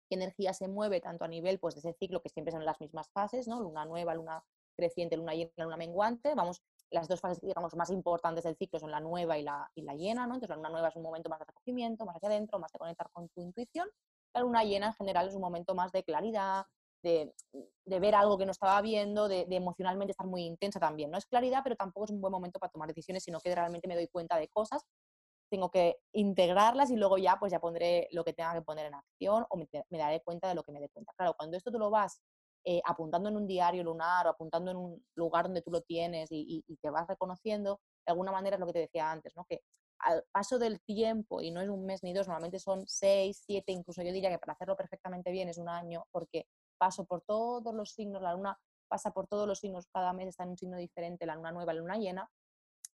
qué energía se mueve tanto a nivel pues, de ese ciclo que siempre son las mismas fases, ¿no? Luna nueva, luna creciente, luna llena, luna menguante, vamos, las dos fases digamos más importantes del ciclo son la nueva y la, y la llena, ¿no? Entonces la luna nueva es un momento más de recogimiento, más hacia adentro, más de conectar con tu intuición. La luna llena en general es un momento más de claridad, de, de ver algo que no estaba viendo, de, de, emocionalmente estar muy intensa también. No es claridad, pero tampoco es un buen momento para tomar decisiones, sino que realmente me doy cuenta de cosas tengo que integrarlas y luego ya pues ya pondré lo que tenga que poner en acción o me, daré cuenta de lo que me dé cuenta. Claro, cuando esto tú lo vas eh, apuntando en un diario lunar o apuntando en un lugar donde tú lo tienes y, te vas reconociendo, de alguna manera es lo que te decía antes, ¿no? Que al paso del tiempo, y no es un mes ni dos, normalmente son seis, siete, incluso yo diría que para hacerlo perfectamente bien es un año, porque paso por todos los signos, la luna pasa por todos los signos, cada mes está en un signo diferente, la luna nueva, la luna llena,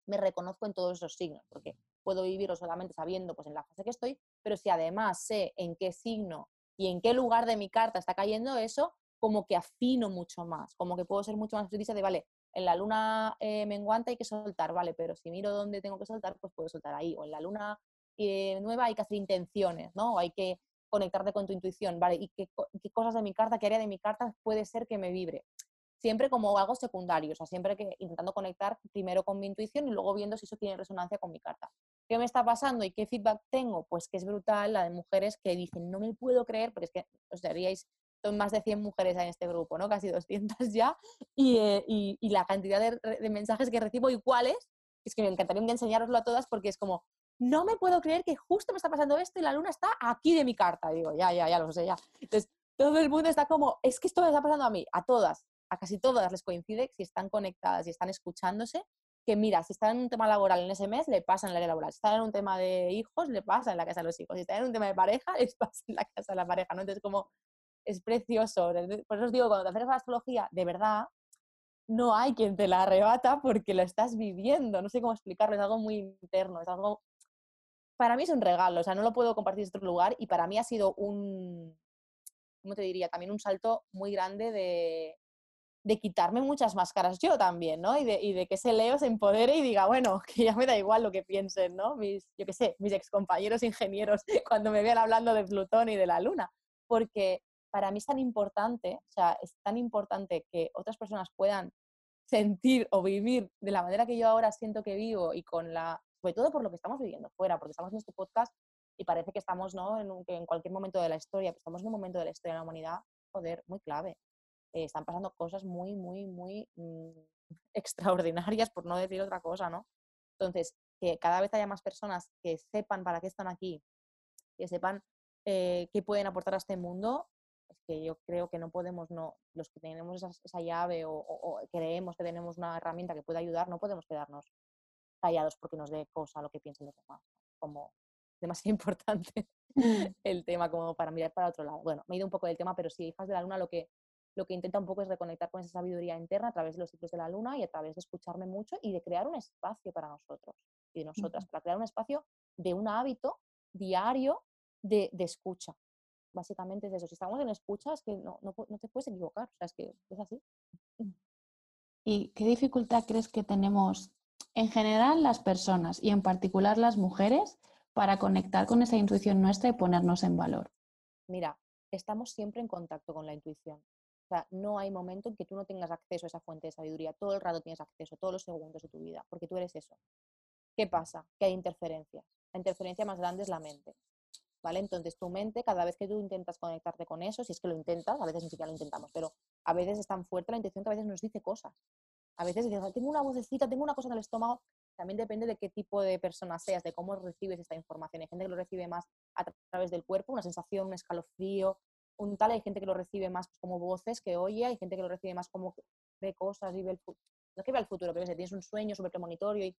me reconozco en todos esos signos, porque puedo vivirlo solamente sabiendo pues, en la fase que estoy, pero si además sé en qué signo y en qué lugar de mi carta está cayendo eso, como que afino mucho más, como que puedo ser mucho más precisa de, vale, en la luna eh, menguante hay que soltar, vale, pero si miro dónde tengo que soltar, pues puedo soltar ahí, o en la luna eh, nueva hay que hacer intenciones, ¿no? O hay que conectarte con tu intuición, ¿vale? ¿Y qué, qué, cosas de mi carta, qué área de mi carta puede ser que me vibre? siempre como algo secundario, o sea, siempre que intentando conectar primero con mi intuición y luego viendo si eso tiene resonancia con mi carta. ¿Qué me está pasando y qué feedback tengo? Pues que es brutal la de mujeres que dicen, no me puedo creer, porque es que os diríais, son más de 100 mujeres en este grupo, ¿no? Casi 200 (laughs) ya, eh, y, y, la cantidad de, de, mensajes que recibo iguales, es que me encantaría enseñaroslo a todas porque es como, no me puedo creer que justo me está pasando esto y la luna está aquí de mi carta. digo, ya, ya, ya lo sé, ya. Entonces, todo el mundo está como, es que esto me está pasando a mí, a todas a casi todas les coincide si están conectadas y están escuchándose, que mira, si están en un tema laboral en ese mes, le pasa en el área laboral. Si están en un tema de hijos, le pasa en la casa de los hijos. Si están en un tema de pareja, (laughs) les pasa en la casa de la pareja, ¿no? Entonces, como es precioso. Por eso os digo, cuando te haces la astrología, de verdad, no hay quien te la arrebata porque lo estás viviendo. No sé cómo explicarlo, es algo muy interno, es algo... Para mí es un regalo, o sea, no lo puedo compartir en otro lugar y para mí ha sido un, ¿cómo te diría? También un salto muy grande de, de quitarme muchas máscaras yo también, ¿no? Y de, y de, que ese Leo se empodere y diga, bueno, que ya me da igual lo que piensen, ¿no? Mis, yo qué sé, mis excompañeros ingenieros (laughs) cuando me vean hablando de Plutón y de la Luna. Porque para mí es tan importante, o sea, es tan importante que otras personas puedan sentir o vivir de la manera que yo ahora siento que vivo y con la, sobre todo por lo que estamos viviendo fuera, porque estamos en este podcast y parece que estamos, ¿no? En, en cualquier momento de la historia, pero estamos en un momento de la historia de la humanidad, joder, muy clave. Eh, están pasando cosas muy, muy, muy mm, (laughs) extraordinarias, por no decir otra cosa, ¿no? Entonces, que cada vez haya más personas que sepan para qué están aquí, que sepan eh, qué pueden aportar a este mundo, es que yo creo que no podemos, no, los que tenemos esa, llave o, creemos que tenemos una herramienta que puede ayudar, no podemos quedarnos callados porque nos dé cosa lo que piensen los demás, como (laughs) demasiado importante mm. el tema como para mirar para otro lado. Bueno, me he ido un poco del tema, pero sí, hijas de la luna, lo que lo que intenta un poco es reconectar con esa sabiduría interna a través de los ciclos de la luna y a través de escucharme mucho y de crear un espacio para nosotros y de nosotras, para crear un espacio de un hábito diario de, escucha. Básicamente es eso. Si estamos en escucha, es que no, no, te puedes equivocar. O sea, es que es así. ¿Y qué dificultad crees que tenemos en general las personas y en particular las mujeres para conectar con esa intuición nuestra y ponernos en valor? Mira, estamos siempre en contacto con la intuición. O sea, no hay momento en que tú no tengas acceso a esa fuente de sabiduría. Todo el rato tienes acceso, todos los segundos de tu vida, porque tú eres eso. ¿Qué pasa? Que hay interferencias. La interferencia más grande es la mente. ¿Vale? Entonces tu mente, cada vez que tú intentas conectarte con eso, si es que lo intentas, a veces ni siquiera lo intentamos, pero a veces es tan fuerte la intención que a veces nos dice cosas. A veces dices, tengo una vocecita, tengo una cosa en el estómago. También depende de qué tipo de persona seas, de cómo recibes esta información. Hay gente que lo recibe más a través del cuerpo, una sensación, un escalofrío, un tal, hay gente que lo recibe más pues, como voces que oye, hay gente que lo recibe más como ve cosas y ve el futuro. No que ve el futuro, pero tienes un sueño súper premonitorio y,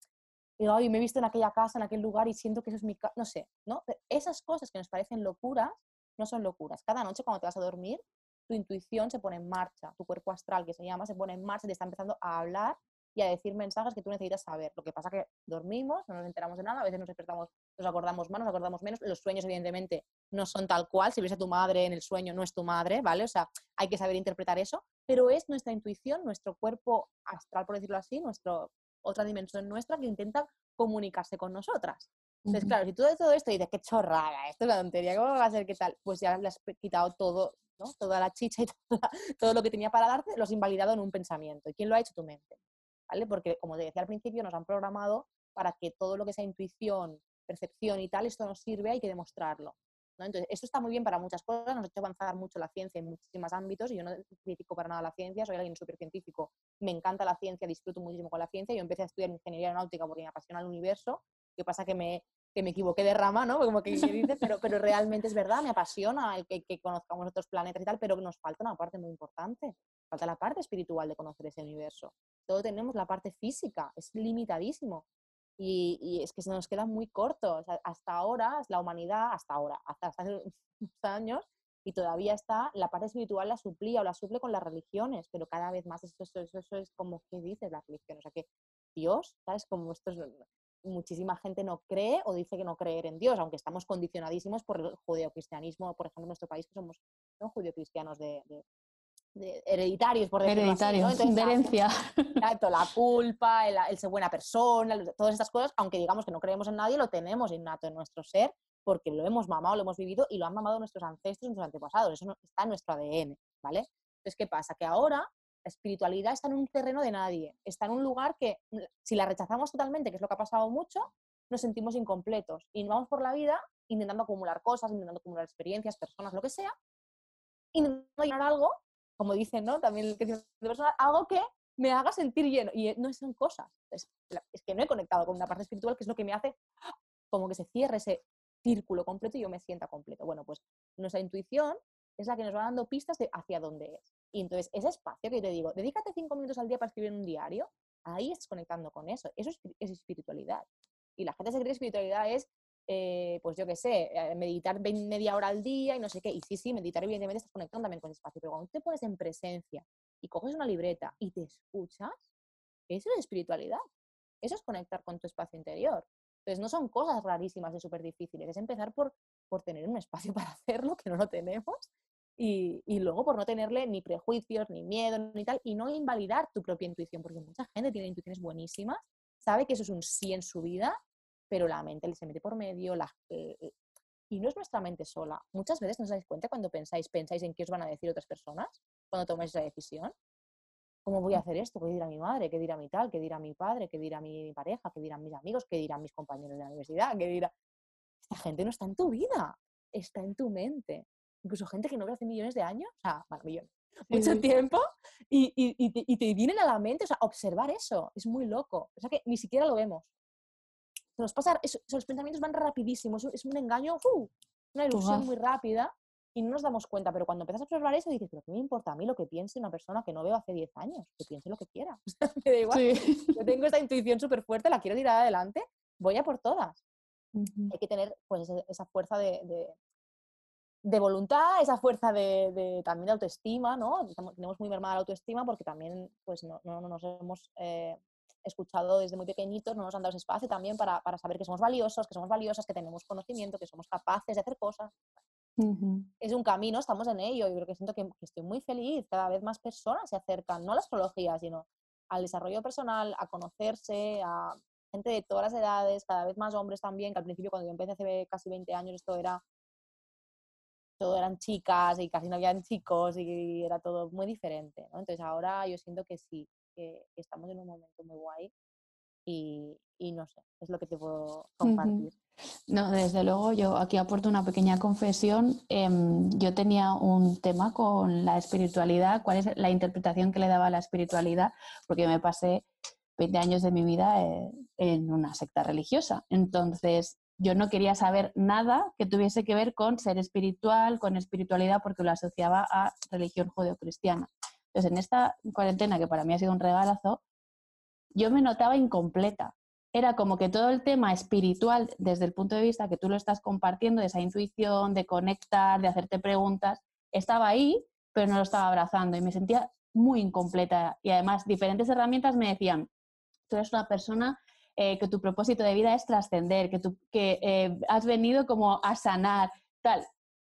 y ay, me he visto en aquella casa, en aquel lugar y siento que eso es mi casa, no sé, ¿no? esas cosas que nos parecen locuras no son locuras. Cada noche cuando te vas a dormir, tu intuición se pone en marcha, tu cuerpo astral que se llama se pone en marcha y te está empezando a hablar y a decir mensajes que tú necesitas saber. Lo que pasa que dormimos, no nos enteramos de nada, a veces nos despertamos, nos acordamos más, nos acordamos menos. Los sueños, evidentemente, no son tal cual. Si ves a tu madre en el sueño, no es tu madre, ¿vale? O sea, hay que saber interpretar eso. pero es nuestra intuición, nuestro cuerpo astral, por decirlo así, nuestra otra dimensión nuestra que intenta comunicarse con nosotras. Entonces, claro, si tú de todo esto dices, qué chorrada, esto es una tontería, ¿cómo va a ser qué tal? Pues ya le has quitado todo, ¿no? Toda la chicha y (laughs) todo lo que tenía para darte, lo has invalidado en un pensamiento. ¿Y quién lo ha hecho? Tu mente, ¿vale? Porque, como te decía al principio, nos han programado para que todo lo que sea intuición, percepción y tal, esto nos sirve, hay que demostrarlo. Entonces, esto está muy bien para muchas cosas, nos ha hecho avanzar mucho la ciencia en muchísimos ámbitos y yo no critico para nada la ciencia, soy alguien súper científico, me encanta la ciencia, disfruto muchísimo con la ciencia, yo empecé a estudiar ingeniería aeronáutica porque me apasiona el universo, que pasa que me, que me equivoqué de rama, ¿no? (laughs) Como que, dices, pero, pero realmente es verdad, me apasiona el que, que, conozcamos otros planetas y tal, pero nos falta una parte muy importante, falta la parte espiritual de conocer ese universo. Todo tenemos la parte física, es limitadísimo. Y, es que se nos queda muy corto. hasta ahora, la humanidad, hasta ahora, hasta, hace (laughs) unos años, y todavía está, la parte espiritual la suplía o la suple con las religiones, pero cada vez más eso, eso, eso es como, ¿qué dices la religión? O sea, que Dios, ¿sabes? Como esto muchísima gente no cree o dice que no creer en Dios, aunque estamos condicionadísimos por el judeocristianismo, por ejemplo, en nuestro país, que somos ¿no? judeocristianos de, hereditarios, por decirlo hereditarios, así, de herencia. la culpa, el, ser buena persona, todas estas cosas, aunque digamos que no creemos en nadie, lo tenemos innato en nuestro ser porque lo hemos mamado, lo hemos vivido y lo han mamado nuestros ancestros, nuestros antepasados. Eso está en nuestro ADN, ¿vale? Entonces, ¿qué pasa? Que ahora la espiritualidad está en un terreno de nadie, está en un lugar que si la rechazamos totalmente, que es lo que ha pasado mucho, nos sentimos incompletos y vamos por la vida intentando acumular cosas, intentando acumular experiencias, personas, lo que sea, intentando llenar algo como dicen, ¿no? También que algo que me haga sentir lleno. Y no son cosas. Es, que no he conectado con una parte espiritual que es lo que me hace como que se cierre ese círculo completo y yo me sienta completo. Bueno, pues nuestra intuición es la que nos va dando pistas de hacia dónde es. Y entonces ese espacio que te digo, dedícate cinco minutos al día para escribir un diario, ahí estás conectando con eso. Eso es, es espiritualidad. Y la gente se cree que espiritualidad es eh, pues yo qué sé, eh, meditar media hora al día y no sé qué. Y sí, sí, meditar evidentemente estás conectando también con el espacio, pero cuando te pones en presencia y coges una libreta y te escuchas, eso es espiritualidad. Eso es conectar con tu espacio interior. Entonces no son cosas rarísimas y súper difíciles, es empezar por, por tener un espacio (laughs) para hacerlo, que no lo tenemos, y, y, luego por no tenerle ni prejuicios, ni miedo, ni tal, y no invalidar tu propia intuición, porque mucha gente tiene intuiciones buenísimas, sabe que eso es un sí en su vida pero la mente se mete por medio, la, eh, eh, y no es nuestra mente sola. Muchas veces no os dais cuenta cuando pensáis, pensáis en qué os van a decir otras personas cuando tomáis esa decisión. ¿Cómo voy a hacer esto? ¿Qué dirá mi madre? ¿Qué dirá mi tal? ¿Qué dirá mi padre? ¿Qué dirá mi pareja? ¿Qué dirán mis amigos? ¿Qué dirán mis compañeros de la universidad? ¿Qué dirá? Esta gente no está en tu vida, está en tu mente. Incluso gente que no ve hace millones de años, o sea, bueno, millones, mucho tiempo, y, y, y, te, y, te, vienen a la mente, o sea, observar eso, es muy loco. O sea, que ni siquiera lo vemos nos pasa, los pensamientos van rapidísimos, es un engaño, ¡uh! una ilusión muy rápida y no nos damos cuenta, pero cuando empiezas a observar eso dices, pero ¿qué me importa a mí lo que piense una persona que no veo hace 10 años? Que piense lo que quiera. (laughs) me da igual. Yo tengo esta intuición súper fuerte, la quiero tirar adelante, voy a por todas. Hay que tener pues esa fuerza de, de, voluntad, esa fuerza de, también de autoestima, ¿no? Tenemos muy mermada la autoestima porque también pues no, no, nos hemos eh, escuchado desde muy pequeñitos, no nos han dado ese espacio también para, para, saber que somos valiosos, que somos valiosas, que tenemos conocimiento, que somos capaces de hacer cosas. Es un camino, estamos en ello. Yo creo que siento que, estoy muy feliz. Cada vez más personas se acercan, no a la astrología, sino al desarrollo personal, a conocerse, a gente de todas las edades, cada vez más hombres también, que al principio cuando yo empecé hace casi 20 años esto era todo eran chicas y casi no habían chicos y era todo muy diferente. Entonces ahora yo siento que sí, que, estamos en un momento muy guay y, y, no sé, es lo que te puedo compartir. No, desde luego yo aquí aporto una pequeña confesión. Em, yo tenía un tema con la espiritualidad, cuál es la interpretación que le daba a la espiritualidad, porque me pasé 20 años de mi vida eh, en una secta religiosa. Entonces, yo no quería saber nada que tuviese que ver con ser espiritual, con espiritualidad, porque lo asociaba a religión judeocristiana. Entonces, en esta cuarentena, que para mí ha sido un regalazo, yo me notaba incompleta. Era como que todo el tema espiritual, desde el punto de vista que tú lo estás compartiendo, de esa intuición, de conectar, de hacerte preguntas, estaba ahí, pero no lo estaba abrazando y me sentía muy incompleta. Y además, diferentes herramientas me decían, tú eres una persona eh, que tu propósito de vida es trascender, que, que eh, has venido como a sanar, tal.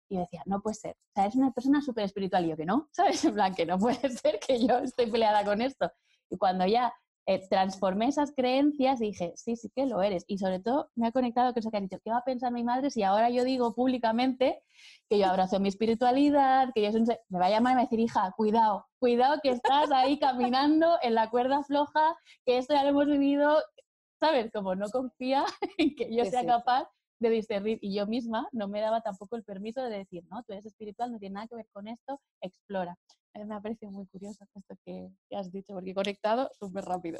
Y yo decía, no puede ser. O sea, una persona súper espiritual. Y yo que no, (laughs) ¿sabes? En plan, que no puede (laughs) ser que yo esté peleada con esto. Y cuando ya eh, transformé esas creencias y dije, sí, sí que lo eres. Y sobre todo me ha conectado con eso que han dicho, ¿qué va a pensar mi madre si ahora yo digo públicamente que yo abrazo mi espiritualidad, que yo soy Me va a llamar y me va a decir, hija, cuidado, cuidado que estás ahí caminando en la cuerda floja, que esto ya lo hemos vivido, ¿sabes? Como no confía (laughs) en que yo sea capaz de discernir. Y yo misma no me daba tampoco el permiso de decir, no, tú eres espiritual, no tiene nada que ver con esto, explora me ha parecido muy curioso esto que, has dicho, porque he conectado súper rápido.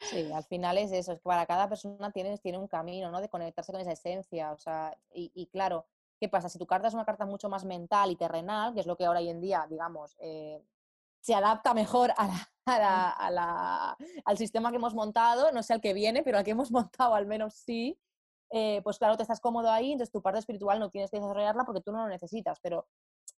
Sí, al final es eso, es que para cada persona tienes, tiene un camino, ¿no? De conectarse con esa esencia, o sea, y, claro, ¿qué pasa? Si tu carta es una carta mucho más mental y terrenal, que es lo que ahora hoy en día, digamos, eh, se adapta mejor al sistema que hemos montado, no sé al que viene, pero al que hemos montado al menos sí, eh, pues claro, te estás cómodo ahí, entonces tu parte espiritual no tienes que desarrollarla porque tú no lo necesitas, pero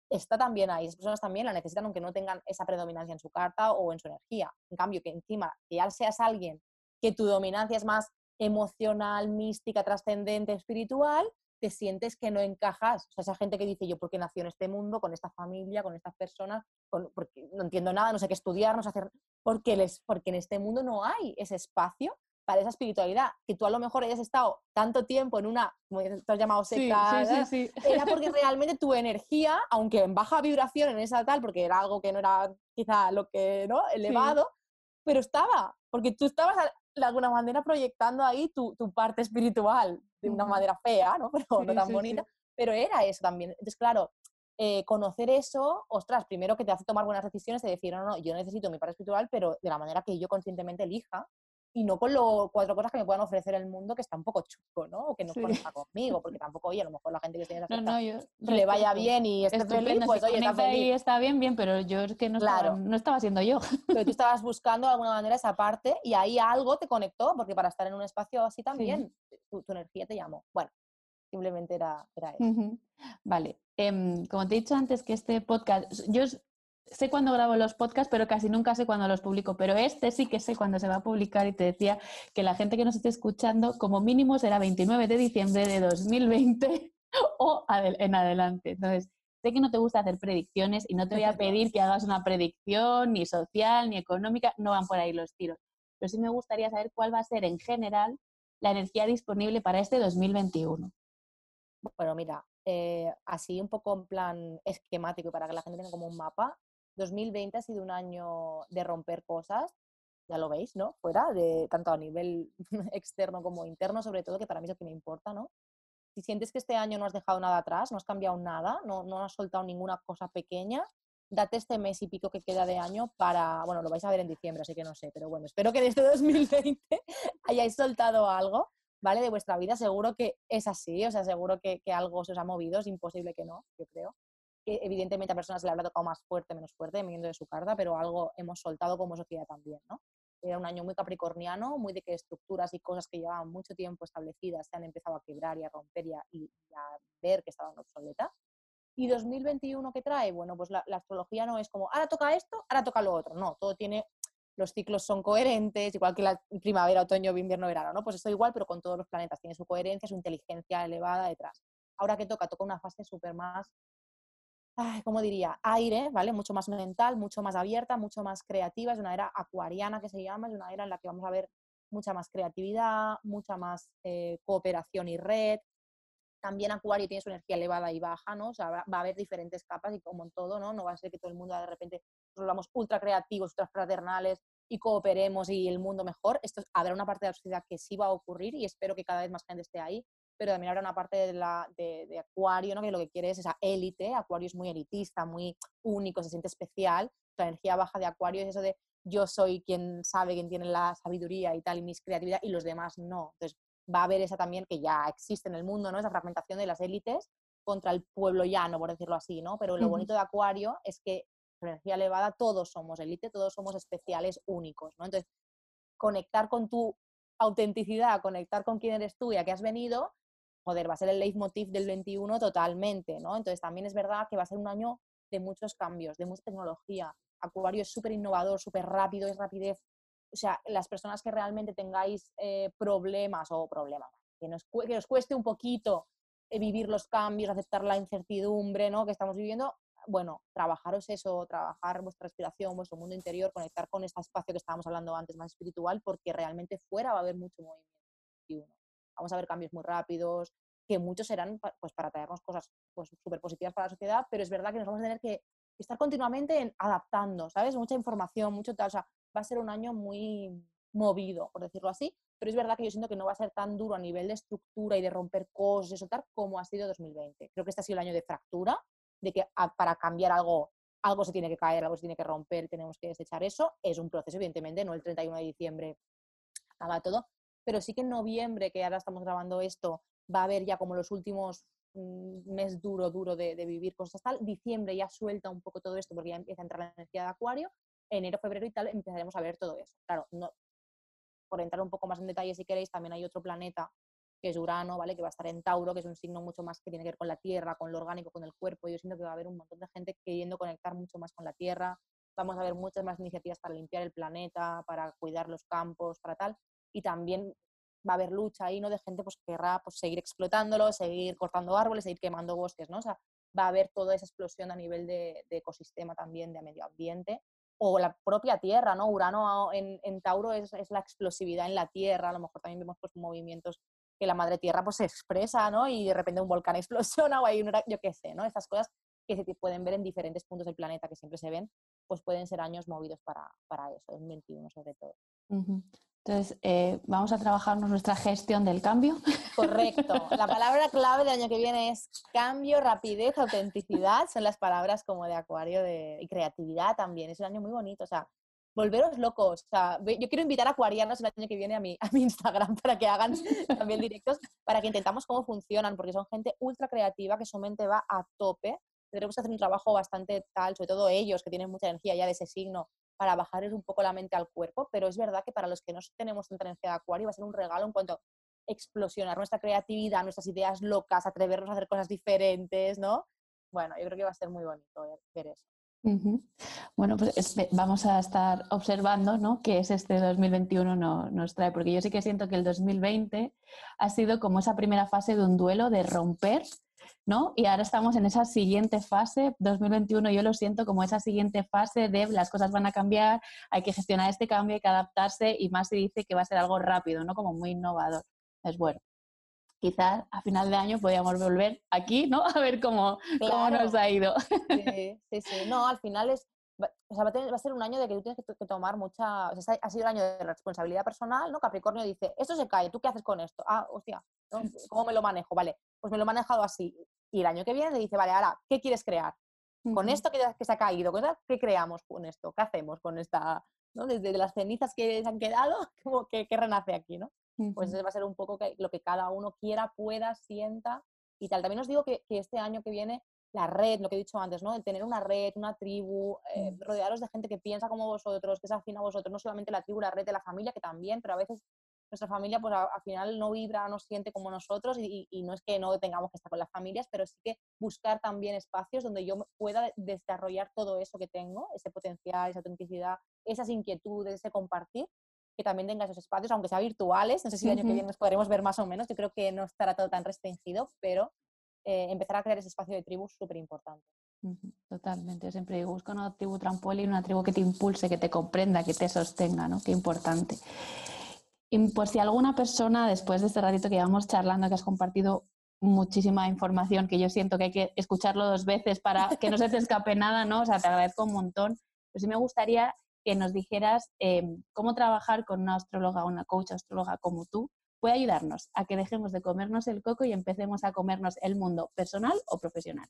está también ahí. Esas personas también la necesitan aunque no tengan esa predominancia en su carta o en su energía. En cambio, que encima, que ya seas alguien que tu dominancia es más emocional, mística, trascendente, espiritual, te sientes que no encajas. O sea, esa gente que dice yo, ¿por qué nació en este mundo, con esta familia, con estas personas? porque no entiendo nada, no sé qué estudiar, no sé hacer... Porque, les, porque en este mundo no hay ese espacio para esa espiritualidad, que tú a lo mejor hayas estado tanto tiempo en una, como tú has llamado secta, era (laughs) porque realmente tu energía, aunque en baja vibración en esa tal, porque era algo que no era quizá lo que, ¿no? Elevado, pero estaba, porque tú estabas de alguna manera proyectando ahí tu, tu parte espiritual, de una manera fea, ¿no? (laughs) Pero no tan bonita, pero era eso también. Entonces, claro, eh, conocer eso, ostras, primero que te hace tomar buenas decisiones de decir, no, no, yo necesito mi parte espiritual, pero de la manera que yo conscientemente elija, y no con las cuatro cosas que me puedan ofrecer el mundo que está un poco chusco, ¿no? O que no sí. conecta (laughs) conmigo, porque tampoco, oye, a lo mejor la gente que tiene esa no, no, le vaya bien y esté feliz, pues oye, está feliz. está bien, bien, pero yo es que no, estaba, no estaba siendo yo. (laughs) Pero tú estabas buscando de alguna manera esa parte y ahí algo te conectó, porque para estar en un espacio así también, tu, energía te llamó. Bueno, simplemente era, era eso. Vale. Em, como te he dicho antes que este podcast, yo sé cuándo grabo los podcasts, pero casi nunca sé cuándo los publico. Pero este sí que sé cuándo se va a publicar y te decía que la gente que nos esté escuchando, como mínimo será 29 de diciembre de 2020 (laughs) o en adelante. Entonces, sé que no te gusta hacer predicciones y no te voy a pedir que hagas una predicción ni social ni económica, no van por ahí los tiros. Pero sí me gustaría saber cuál va a ser en general la energía disponible para este 2021. Bueno, mira, eh, así un poco en plan esquemático para que la gente tenga como un mapa, 2020 ha sido un año de romper cosas, ya lo veis, ¿no? Fuera, de, tanto a nivel (laughs) externo como interno, sobre todo, que para mí es lo que me importa, ¿no? Si sientes que este año no has dejado nada atrás, no has cambiado nada, no, no has soltado ninguna cosa pequeña, date este mes y pico que queda de año para, bueno, lo vais a ver en diciembre, así que no sé, pero bueno, espero que en este 2020 hayáis soltado algo, ¿vale? De vuestra vida, seguro que es así, o sea, seguro que, que algo se os ha movido, es imposible que no, yo creo evidentemente a personas le habrá tocado más fuerte, menos fuerte, dependiendo de su carta, pero algo hemos soltado como sociedad también, ¿no? Era un año muy capricorniano, muy de que estructuras y cosas que llevaban mucho tiempo establecidas se han empezado a quebrar y a romper y a, ver que estaban obsoletas. ¿Y 2021 qué trae? Bueno, pues la, astrología no es como, ahora toca esto, ahora toca lo otro. No, todo tiene, los ciclos son coherentes, igual que la primavera, otoño, invierno, verano, ¿no? Pues esto igual, pero con todos los planetas. Tiene su coherencia, su inteligencia elevada detrás. Ahora que toca, toca una fase súper más como diría, aire, ¿vale? Mucho más mental, mucho más abierta, mucho más creativa. Es una era acuariana que se llama, es una era en la que vamos a ver mucha más creatividad, mucha más eh, cooperación y red. También Acuario tiene su energía elevada y baja, ¿no? O sea, va a haber diferentes capas y como en todo, ¿no? No va a ser que todo el mundo de repente nos volvamos ultra creativos, ultra fraternales y cooperemos y el mundo mejor. Esto habrá una parte de la sociedad que sí va a ocurrir y espero que cada vez más gente esté ahí pero también habrá una parte de, la, de, Acuario, ¿no? que lo que quiere es esa élite, Acuario es muy elitista, muy único, se siente especial, la energía baja de Acuario es eso de yo soy quien sabe, quien tiene la sabiduría y tal, y mis creatividad, y los demás no. Entonces va a haber esa también que ya existe en el mundo, ¿no? esa fragmentación de las élites contra el pueblo llano, por decirlo así, ¿no? Pero lo bonito de Acuario es que con energía elevada todos somos élite, todos somos especiales, únicos, ¿no? Entonces, conectar con tu autenticidad, conectar con quién eres tú y a qué has venido, joder, va a ser el leitmotiv del 21 totalmente, ¿no? Entonces también es verdad que va a ser un año de muchos cambios, de mucha tecnología. Acuario es súper innovador, súper rápido, es rapidez. O sea, las personas que realmente tengáis eh, problemas o problemas, que, nos, que os cueste un poquito eh, vivir los cambios, aceptar la incertidumbre ¿no? que estamos viviendo, bueno, trabajaros eso, trabajar vuestra respiración, vuestro mundo interior, conectar con este espacio que estábamos hablando antes, más espiritual, porque realmente fuera va a haber mucho movimiento. Vamos a ver cambios muy rápidos, que muchos serán pues, para traernos cosas pues, súper positivas para la sociedad, pero es verdad que nos vamos a tener que estar continuamente adaptando, ¿sabes? Mucha información, mucho tal, o sea, va a ser un año muy movido, por decirlo así, pero es verdad que yo siento que no va a ser tan duro a nivel de estructura y de romper cosas y soltar como ha sido 2020. Creo que este ha sido el año de fractura, de que para cambiar algo, algo se tiene que caer, algo se tiene que romper, tenemos que desechar eso. Es un proceso, evidentemente, no el 31 de diciembre acaba todo, pero sí que en noviembre, que ahora estamos grabando esto, va a haber ya como los últimos mm, mes duro, duro de, vivir cosas tal. Diciembre ya suelta un poco todo esto porque ya empieza a entrar la energía de Acuario. Enero, febrero y tal empezaremos a ver todo eso. Claro, no, por entrar un poco más en detalle si queréis, también hay otro planeta que es Urano, ¿vale? Que va a estar en Tauro, que es un signo mucho más que tiene que ver con la Tierra, con lo orgánico, con el cuerpo. Yo siento que va a haber un montón de gente queriendo conectar mucho más con la Tierra. Vamos a ver muchas más iniciativas para limpiar el planeta, para cuidar los campos, para tal. Y también va a haber lucha ahí, ¿no? De gente pues, que querrá pues, seguir explotándolo, seguir cortando árboles, seguir quemando bosques, ¿no? O sea, va a haber toda esa explosión a nivel de, ecosistema también, de medio ambiente. O la propia Tierra, ¿no? Urano en, en Tauro es, es, la explosividad en la Tierra, a lo mejor también vemos pues, movimientos que la madre tierra pues se expresa, ¿no? Y de repente un volcán (laughs) explosiona o hay una, yo qué sé, ¿no? Estas cosas que se pueden ver en diferentes puntos del planeta que siempre se ven, pues pueden ser años movidos para, para eso, en 21 sobre todo. Entonces, eh, vamos a trabajarnos nuestra gestión del cambio. Correcto. (laughs) La palabra clave del año que viene es cambio, rapidez, autenticidad. Son las palabras como de acuario de, y creatividad también. Es un año muy bonito. O sea, volveros locos. O sea, yo quiero invitar a acuarianos el año que viene a mi, a mi Instagram (laughs) para que hagan también directos, para que intentamos cómo funcionan, porque son gente ultra creativa que su mente va a tope. Tendremos que hacer un trabajo bastante tal, sobre todo ellos que tienen mucha energía ya de ese signo, para bajarles un poco la mente al cuerpo, pero es verdad que para los que no tenemos tanta energía de acuario va a ser un regalo en cuanto a explosionar nuestra creatividad, nuestras ideas locas, atrevernos a hacer cosas diferentes, ¿no? Bueno, yo creo que va a ser muy bonito ver eso. Bueno, pues vamos a estar observando ¿no? qué es este 2021 no, nos trae, porque yo sí que siento que el 2020 ha sido como esa primera fase de un duelo, de romper ¿no? Y ahora estamos en esa siguiente fase, 2021 yo lo siento como esa siguiente fase de las cosas van a cambiar, hay que gestionar este cambio, hay que adaptarse y más se dice que va a ser algo rápido, ¿no? Como muy innovador. Es bueno. Quizás a final de año podríamos volver aquí, ¿no? (laughs) A ver cómo, cómo nos ha ido. Sí, (laughs) sí, sí. No, al final es, o sea, va, a ser un año de que tú tienes que, tomar mucha. O sea, ha sido el año de responsabilidad personal, ¿no? Capricornio dice: Esto se cae, ¿tú qué haces con esto? Ah, hostia, ¿cómo me lo manejo? Vale, pues me lo he manejado así. Y el año que viene le dice: Vale, ahora, ¿qué quieres crear? Con esto que, que, se ha caído, ¿qué creamos con esto? ¿Qué hacemos con esta. ¿no? Desde las cenizas que se han quedado, (laughs) como que, renace aquí, ¿no? Pues ese va a ser un poco que, lo que cada uno quiera, pueda, sienta y tal. También os digo que, que este año que viene la red, lo que he dicho antes, ¿no? El tener una red, una tribu, eh, rodearos de gente que piensa como vosotros, que es afín a vosotros, no solamente la tribu, la red de la familia, que también, pero a veces nuestra familia pues al final no vibra, no siente como nosotros y, no es que no tengamos que estar con las familias, pero sí que buscar también espacios donde yo pueda desarrollar todo eso que tengo, ese potencial, esa autenticidad, esas inquietudes, ese compartir, que también tenga esos espacios, aunque sea virtuales, no sé si el año que viene nos podremos ver más o menos, yo creo que no estará todo tan restringido, pero eh, empezar a crear ese espacio de tribu súper importante. Totalmente, siempre digo, busca una tribu trampolín, una tribu que te impulse, que te comprenda, que te sostenga, ¿no? Qué importante. Y por si alguna persona, después de este ratito que llevamos charlando, que has compartido muchísima información, que yo siento que hay que escucharlo dos veces para que no se te escape (laughs) nada, ¿no? O sea, te agradezco un montón. Pero sí me gustaría que nos dijeras em, cómo trabajar con una astróloga, una coach astróloga como tú, puede ayudarnos a que dejemos de comernos el coco y empecemos a comernos el mundo personal o profesional.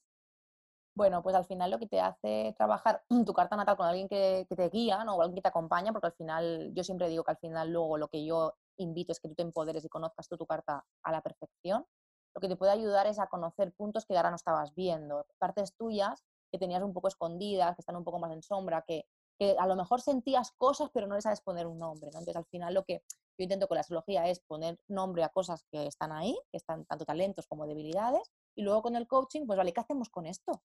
Bueno, pues al final lo que te hace trabajar (clears throat) tu carta natal con alguien que, te guía ¿no? o alguien que te acompaña, porque al final, yo siempre digo que al final luego lo que yo invito es que tú te empoderes y conozcas tú tu carta a la perfección. Lo que te puede ayudar es a conocer puntos que ahora no estabas viendo, partes tuyas que tenías un poco escondidas, que están un poco más en sombra, que, que a lo mejor sentías cosas pero no les sabes poner un nombre. ¿no? Entonces al final lo que yo intento con la astrología es poner nombre a cosas que están ahí, que están tanto talentos como debilidades, y luego con el coaching, pues vale, ¿qué hacemos con esto?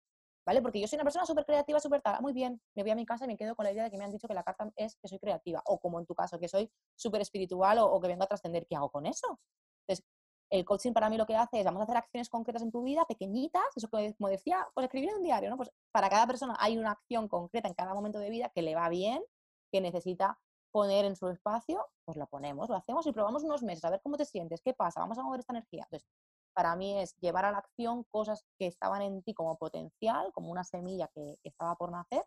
¿Vale? Porque yo soy una persona súper creativa, súper tal, muy bien, me voy a mi casa y me quedo con la idea de que me han dicho que la carta es que soy creativa, o como en tu caso, que soy súper espiritual o, que vengo a trascender, ¿qué hago con eso? Entonces, el coaching para mí lo que hace es, vamos a hacer acciones concretas en tu vida, pequeñitas, eso como decía, pues escribir en un diario, ¿no? Pues para cada persona hay una acción concreta en cada momento de vida que le va bien, que necesita poner en su espacio, pues lo ponemos, lo hacemos y probamos unos meses, a ver cómo te sientes, qué pasa, vamos a mover esta energía. Entonces, para mí es llevar a la acción cosas que estaban en ti como potencial, como una semilla que, estaba por nacer,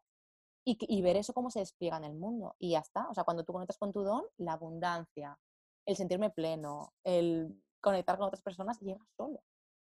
y, y, ver eso cómo se despliega en el mundo. Y ya está. O sea, cuando tú conectas con tu don, la abundancia, el sentirme pleno, el conectar con otras personas llega solo.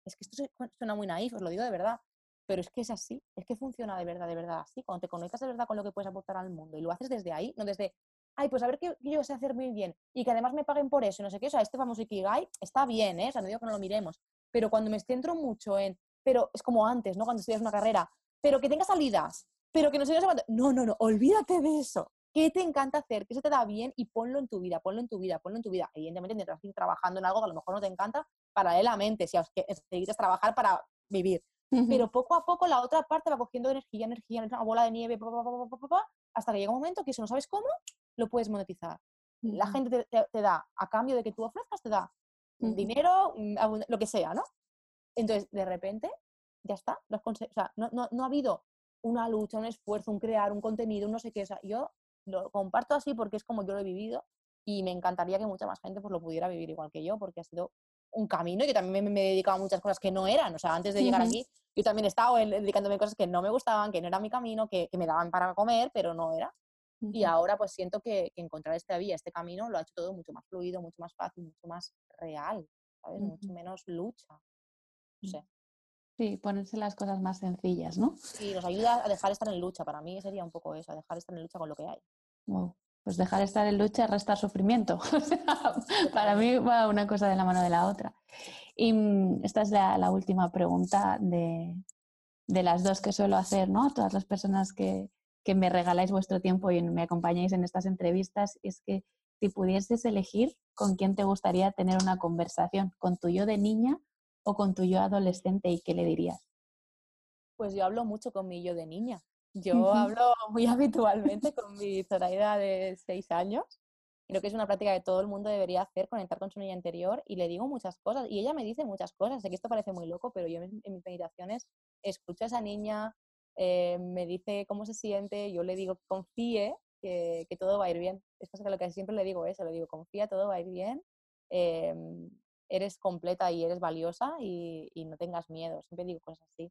Es que esto suena muy naif, os lo digo de verdad, pero es que es así, es que funciona de verdad, de verdad así. Cuando te conectas de verdad con lo que puedes aportar al mundo y lo haces desde ahí, no desde, ay, pues a ver qué yo sé hacer muy bien y que además me paguen por eso no sé qué, o sea, este famoso Ikigai está bien, ¿eh? O sea, no digo que no lo miremos, pero cuando me centro mucho en, pero es como antes, ¿no? Cuando estudias una carrera, pero que tenga salidas, pero que no se no, no, no, olvídate de eso. ¿Qué te encanta hacer? ¿Qué se te da bien? Y ponlo en tu vida, ponlo en tu vida, ponlo en tu vida. Evidentemente tendrás que ir trabajando en algo que a lo mejor no te encanta paralelamente, si necesitas trabajar para vivir. Pero poco a poco la otra parte va cogiendo energía, energía, una bola de nieve, hasta que llega un momento que si no sabes cómo, lo puedes monetizar. La gente te, da, a cambio de que tú ofrezcas, te da dinero, mm, lo que sea, ¿no? Entonces, de repente, ya está. o sea, no, no, no, ha habido una lucha, un esfuerzo, un crear, un contenido, no sé qué. O sea, yo lo comparto así porque es como yo lo he vivido y me encantaría que mucha más gente pues, lo pudiera vivir igual que yo porque ha sido un camino y que también me, he dedicado a muchas cosas que no eran. O sea, antes de llegar aquí, yo también he estado dedicándome a cosas que no me gustaban, que no era mi camino, que, me daban para comer, pero no era. Y ahora pues siento que, encontrar esta vía, este camino, lo ha hecho todo mucho más fluido, mucho más fácil, mucho más real, ¿sabes? Mucho menos lucha. No sé. Sí, ponerse las cosas más sencillas, ¿no? Sí, nos ayuda a dejar de estar en lucha. Para mí sería un poco eso, a dejar de estar en lucha con lo que hay. Pues dejar de estar en lucha es restar sufrimiento. (laughs) (laughs) para mí va una cosa de la mano de la otra. Y mm, esta es la, última pregunta de, las dos que suelo hacer, ¿no? Todas las personas que, que me regaláis vuestro tiempo y me acompañáis en estas entrevistas, es que si pudieses elegir con quién te gustaría tener una conversación, con tu yo de niña o con tu yo adolescente y qué le dirías? Pues yo hablo mucho con mi yo de niña. Yo hablo (laughs) muy habitualmente con mi Zoraida de seis años. Creo que es una práctica que todo el mundo debería hacer, conectar con su niña interior y le digo muchas cosas y ella me dice muchas cosas. Sé que esto parece muy loco, pero yo en, mis meditaciones escucho a esa niña, eh, me dice cómo se siente, yo le digo confíe que, que, todo va a ir bien. Esto es lo que siempre le digo eso, le digo confía, todo va a ir bien. Em, eres completa y eres valiosa y, no tengas miedo. Siempre digo cosas así.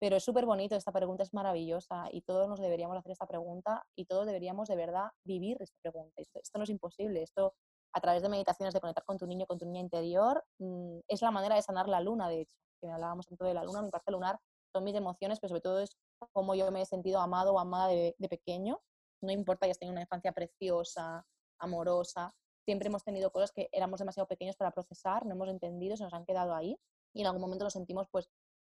Pero es súper bonito, esta pregunta es maravillosa y todos nos deberíamos hacer esta pregunta y todos deberíamos de verdad vivir esta pregunta. Esto, no es imposible, esto a través de meditaciones, de conectar con tu niño, con tu niña interior, mm, es la manera de sanar la luna, de hecho, que hablábamos tanto de la luna, mi parte lunar son mis emociones, pero sobre todo es cómo yo me he sentido amado o amada de, de pequeño, no importa que hayas tenido una infancia preciosa, amorosa, siempre hemos tenido cosas que éramos demasiado pequeños para procesar, no hemos entendido, se nos han quedado ahí y en algún momento nos sentimos pues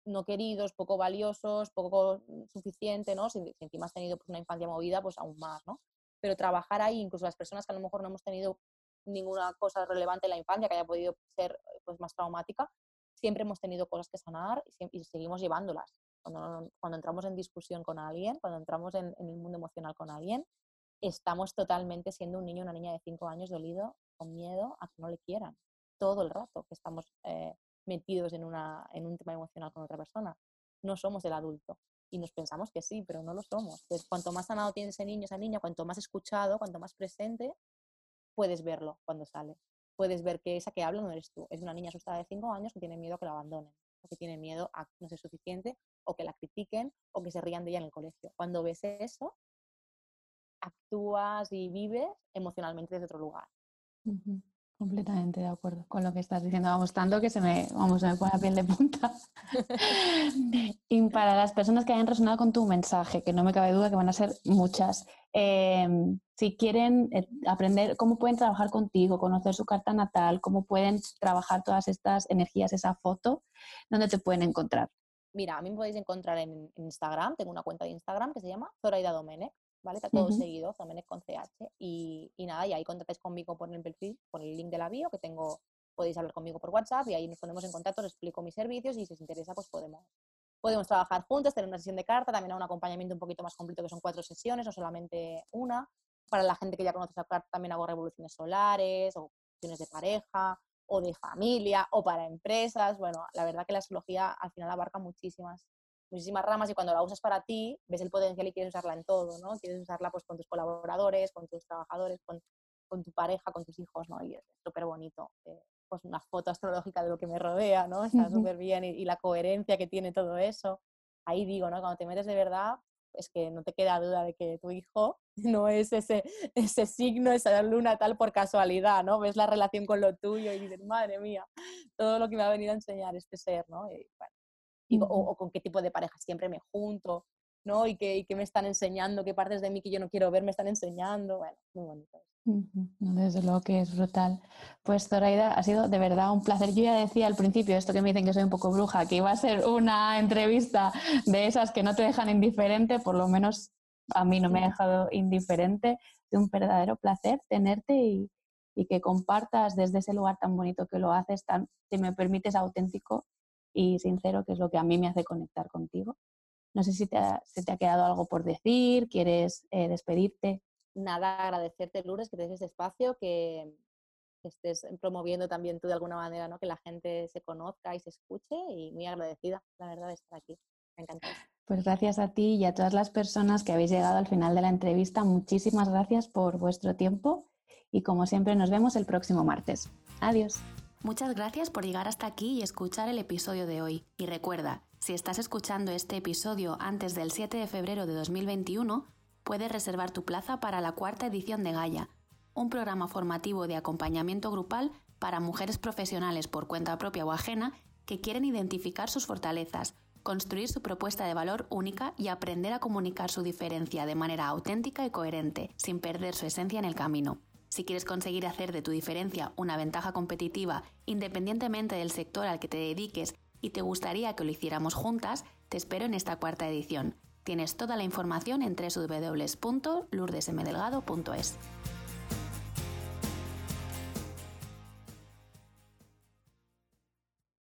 no queridos, poco valiosos, poco suficiente, ¿no? Si, encima has tenido pues, una infancia movida, pues aún más, ¿no? Pero trabajar ahí, incluso las personas que a lo mejor no hemos tenido ninguna cosa relevante en la infancia que haya podido ser pues, más traumática, siempre hemos tenido cosas que sanar y, seguimos llevándolas. Cuando, cuando, entramos en discusión con alguien, cuando entramos en, en el mundo emocional con alguien, estamos totalmente siendo un niño una niña de 5 años dolido, con miedo a que no le quieran, todo el rato que estamos eh, metidos en, una, en un tema emocional con otra persona. No somos el adulto y nos pensamos que sí, pero no lo somos. Entonces, cuanto más sanado tiene ese niño, esa niña, cuanto más escuchado, cuanto más presente, puedes verlo cuando sale. Puedes ver que esa que habla no eres tú. Es una niña asustada de 5 años que tiene miedo a que la abandonen, o que tiene miedo a no ser suficiente, o que la critiquen, o que se rían de ella en el colegio. Cuando ves eso, actúas y vives emocionalmente desde otro lugar. Completamente de acuerdo con lo que estás diciendo. Vamos, tanto que se me, vamos, se me pone la piel de punta. (laughs) y para las personas que hayan resonado con tu mensaje, que no me cabe duda que van a ser muchas, em, si quieren eh, aprender cómo pueden trabajar contigo, conocer su carta natal, cómo pueden trabajar todas estas energías, esa foto, ¿dónde te pueden encontrar? Mira, a mí me podéis encontrar en, Instagram, tengo una cuenta de Instagram que se llama Zoraida Domenech ¿vale? Está todo seguido, Domenech con CH. Y, y, nada, y ahí contactáis conmigo por el perfil, por el link de la bio, que tengo, podéis hablar conmigo por WhatsApp y ahí nos ponemos en contacto, os explico mis servicios y si os interesa, pues podemos, podemos trabajar juntos, tener una sesión de carta, también un acompañamiento un poquito más completo, que son cuatro sesiones, no solamente una. Para la gente que ya conoce esa carta, también hago revoluciones solares o sesiones de pareja o de familia o para empresas. Bueno, la verdad que la astrología al final abarca muchísimas, muchísimas ramas y cuando la usas para ti, ves el potencial y quieres usarla en todo, ¿no? Quieres usarla pues con tus colaboradores, con tus trabajadores, con, con tu pareja, con tus hijos, ¿no? Y es súper bonito. Eh, pues una foto astrológica de lo que me rodea, ¿no? (laughs) Está súper bien y, y, la coherencia que tiene todo eso. Ahí digo, ¿no? Cuando te metes de verdad, es que no te queda duda de que tu hijo (laughs) no es ese, ese signo, esa luna tal por casualidad, ¿no? Ves la relación con lo tuyo y dices, madre mía, todo lo que me ha venido a enseñar este ser, ¿no? Y, o, con qué tipo de pareja siempre me junto, ¿no? Y que, y me están enseñando, qué partes de mí que yo no quiero ver me están enseñando, bueno, muy bonito. Desde luego que es brutal. Pues Zoraida, ha sido de verdad un placer. Yo ya decía al principio, esto que me dicen que soy un poco bruja, que iba a ser una entrevista de esas que no te dejan indiferente, por lo menos a mí no me ha dejado indiferente. De un verdadero placer tenerte y, que compartas desde ese lugar tan bonito que lo haces, tan, si me permites, auténtico y sincero, que es lo que a mí me hace conectar contigo. No sé si te ha, se te ha quedado algo por decir, quieres eh, despedirte nada, agradecerte, Lourdes, que te des este espacio, que, estés promoviendo también tú de alguna manera, ¿no? Que la gente se conozca y se escuche y muy agradecida, la verdad, de estar aquí. Me encanta. Pues gracias a ti y a todas las personas que habéis llegado al final de la entrevista. Muchísimas gracias por vuestro tiempo y como siempre nos vemos el próximo martes. Adiós. Muchas gracias por llegar hasta aquí y escuchar el episodio de hoy. Y recuerda, si estás escuchando este episodio antes del 7 de febrero de 2021, puedes reservar tu plaza para la cuarta edición de Gaia, un programa formativo de acompañamiento grupal para mujeres profesionales por cuenta propia o ajena que quieren identificar sus fortalezas, construir su propuesta de valor única y aprender a comunicar su diferencia de manera auténtica y coherente, sin perder su esencia en el camino. Si quieres conseguir hacer de tu diferencia una ventaja competitiva independientemente del sector al que te dediques y te gustaría que lo hiciéramos juntas, te espero en esta cuarta edición. Tienes toda la información en www.lourdesmdelgado.es.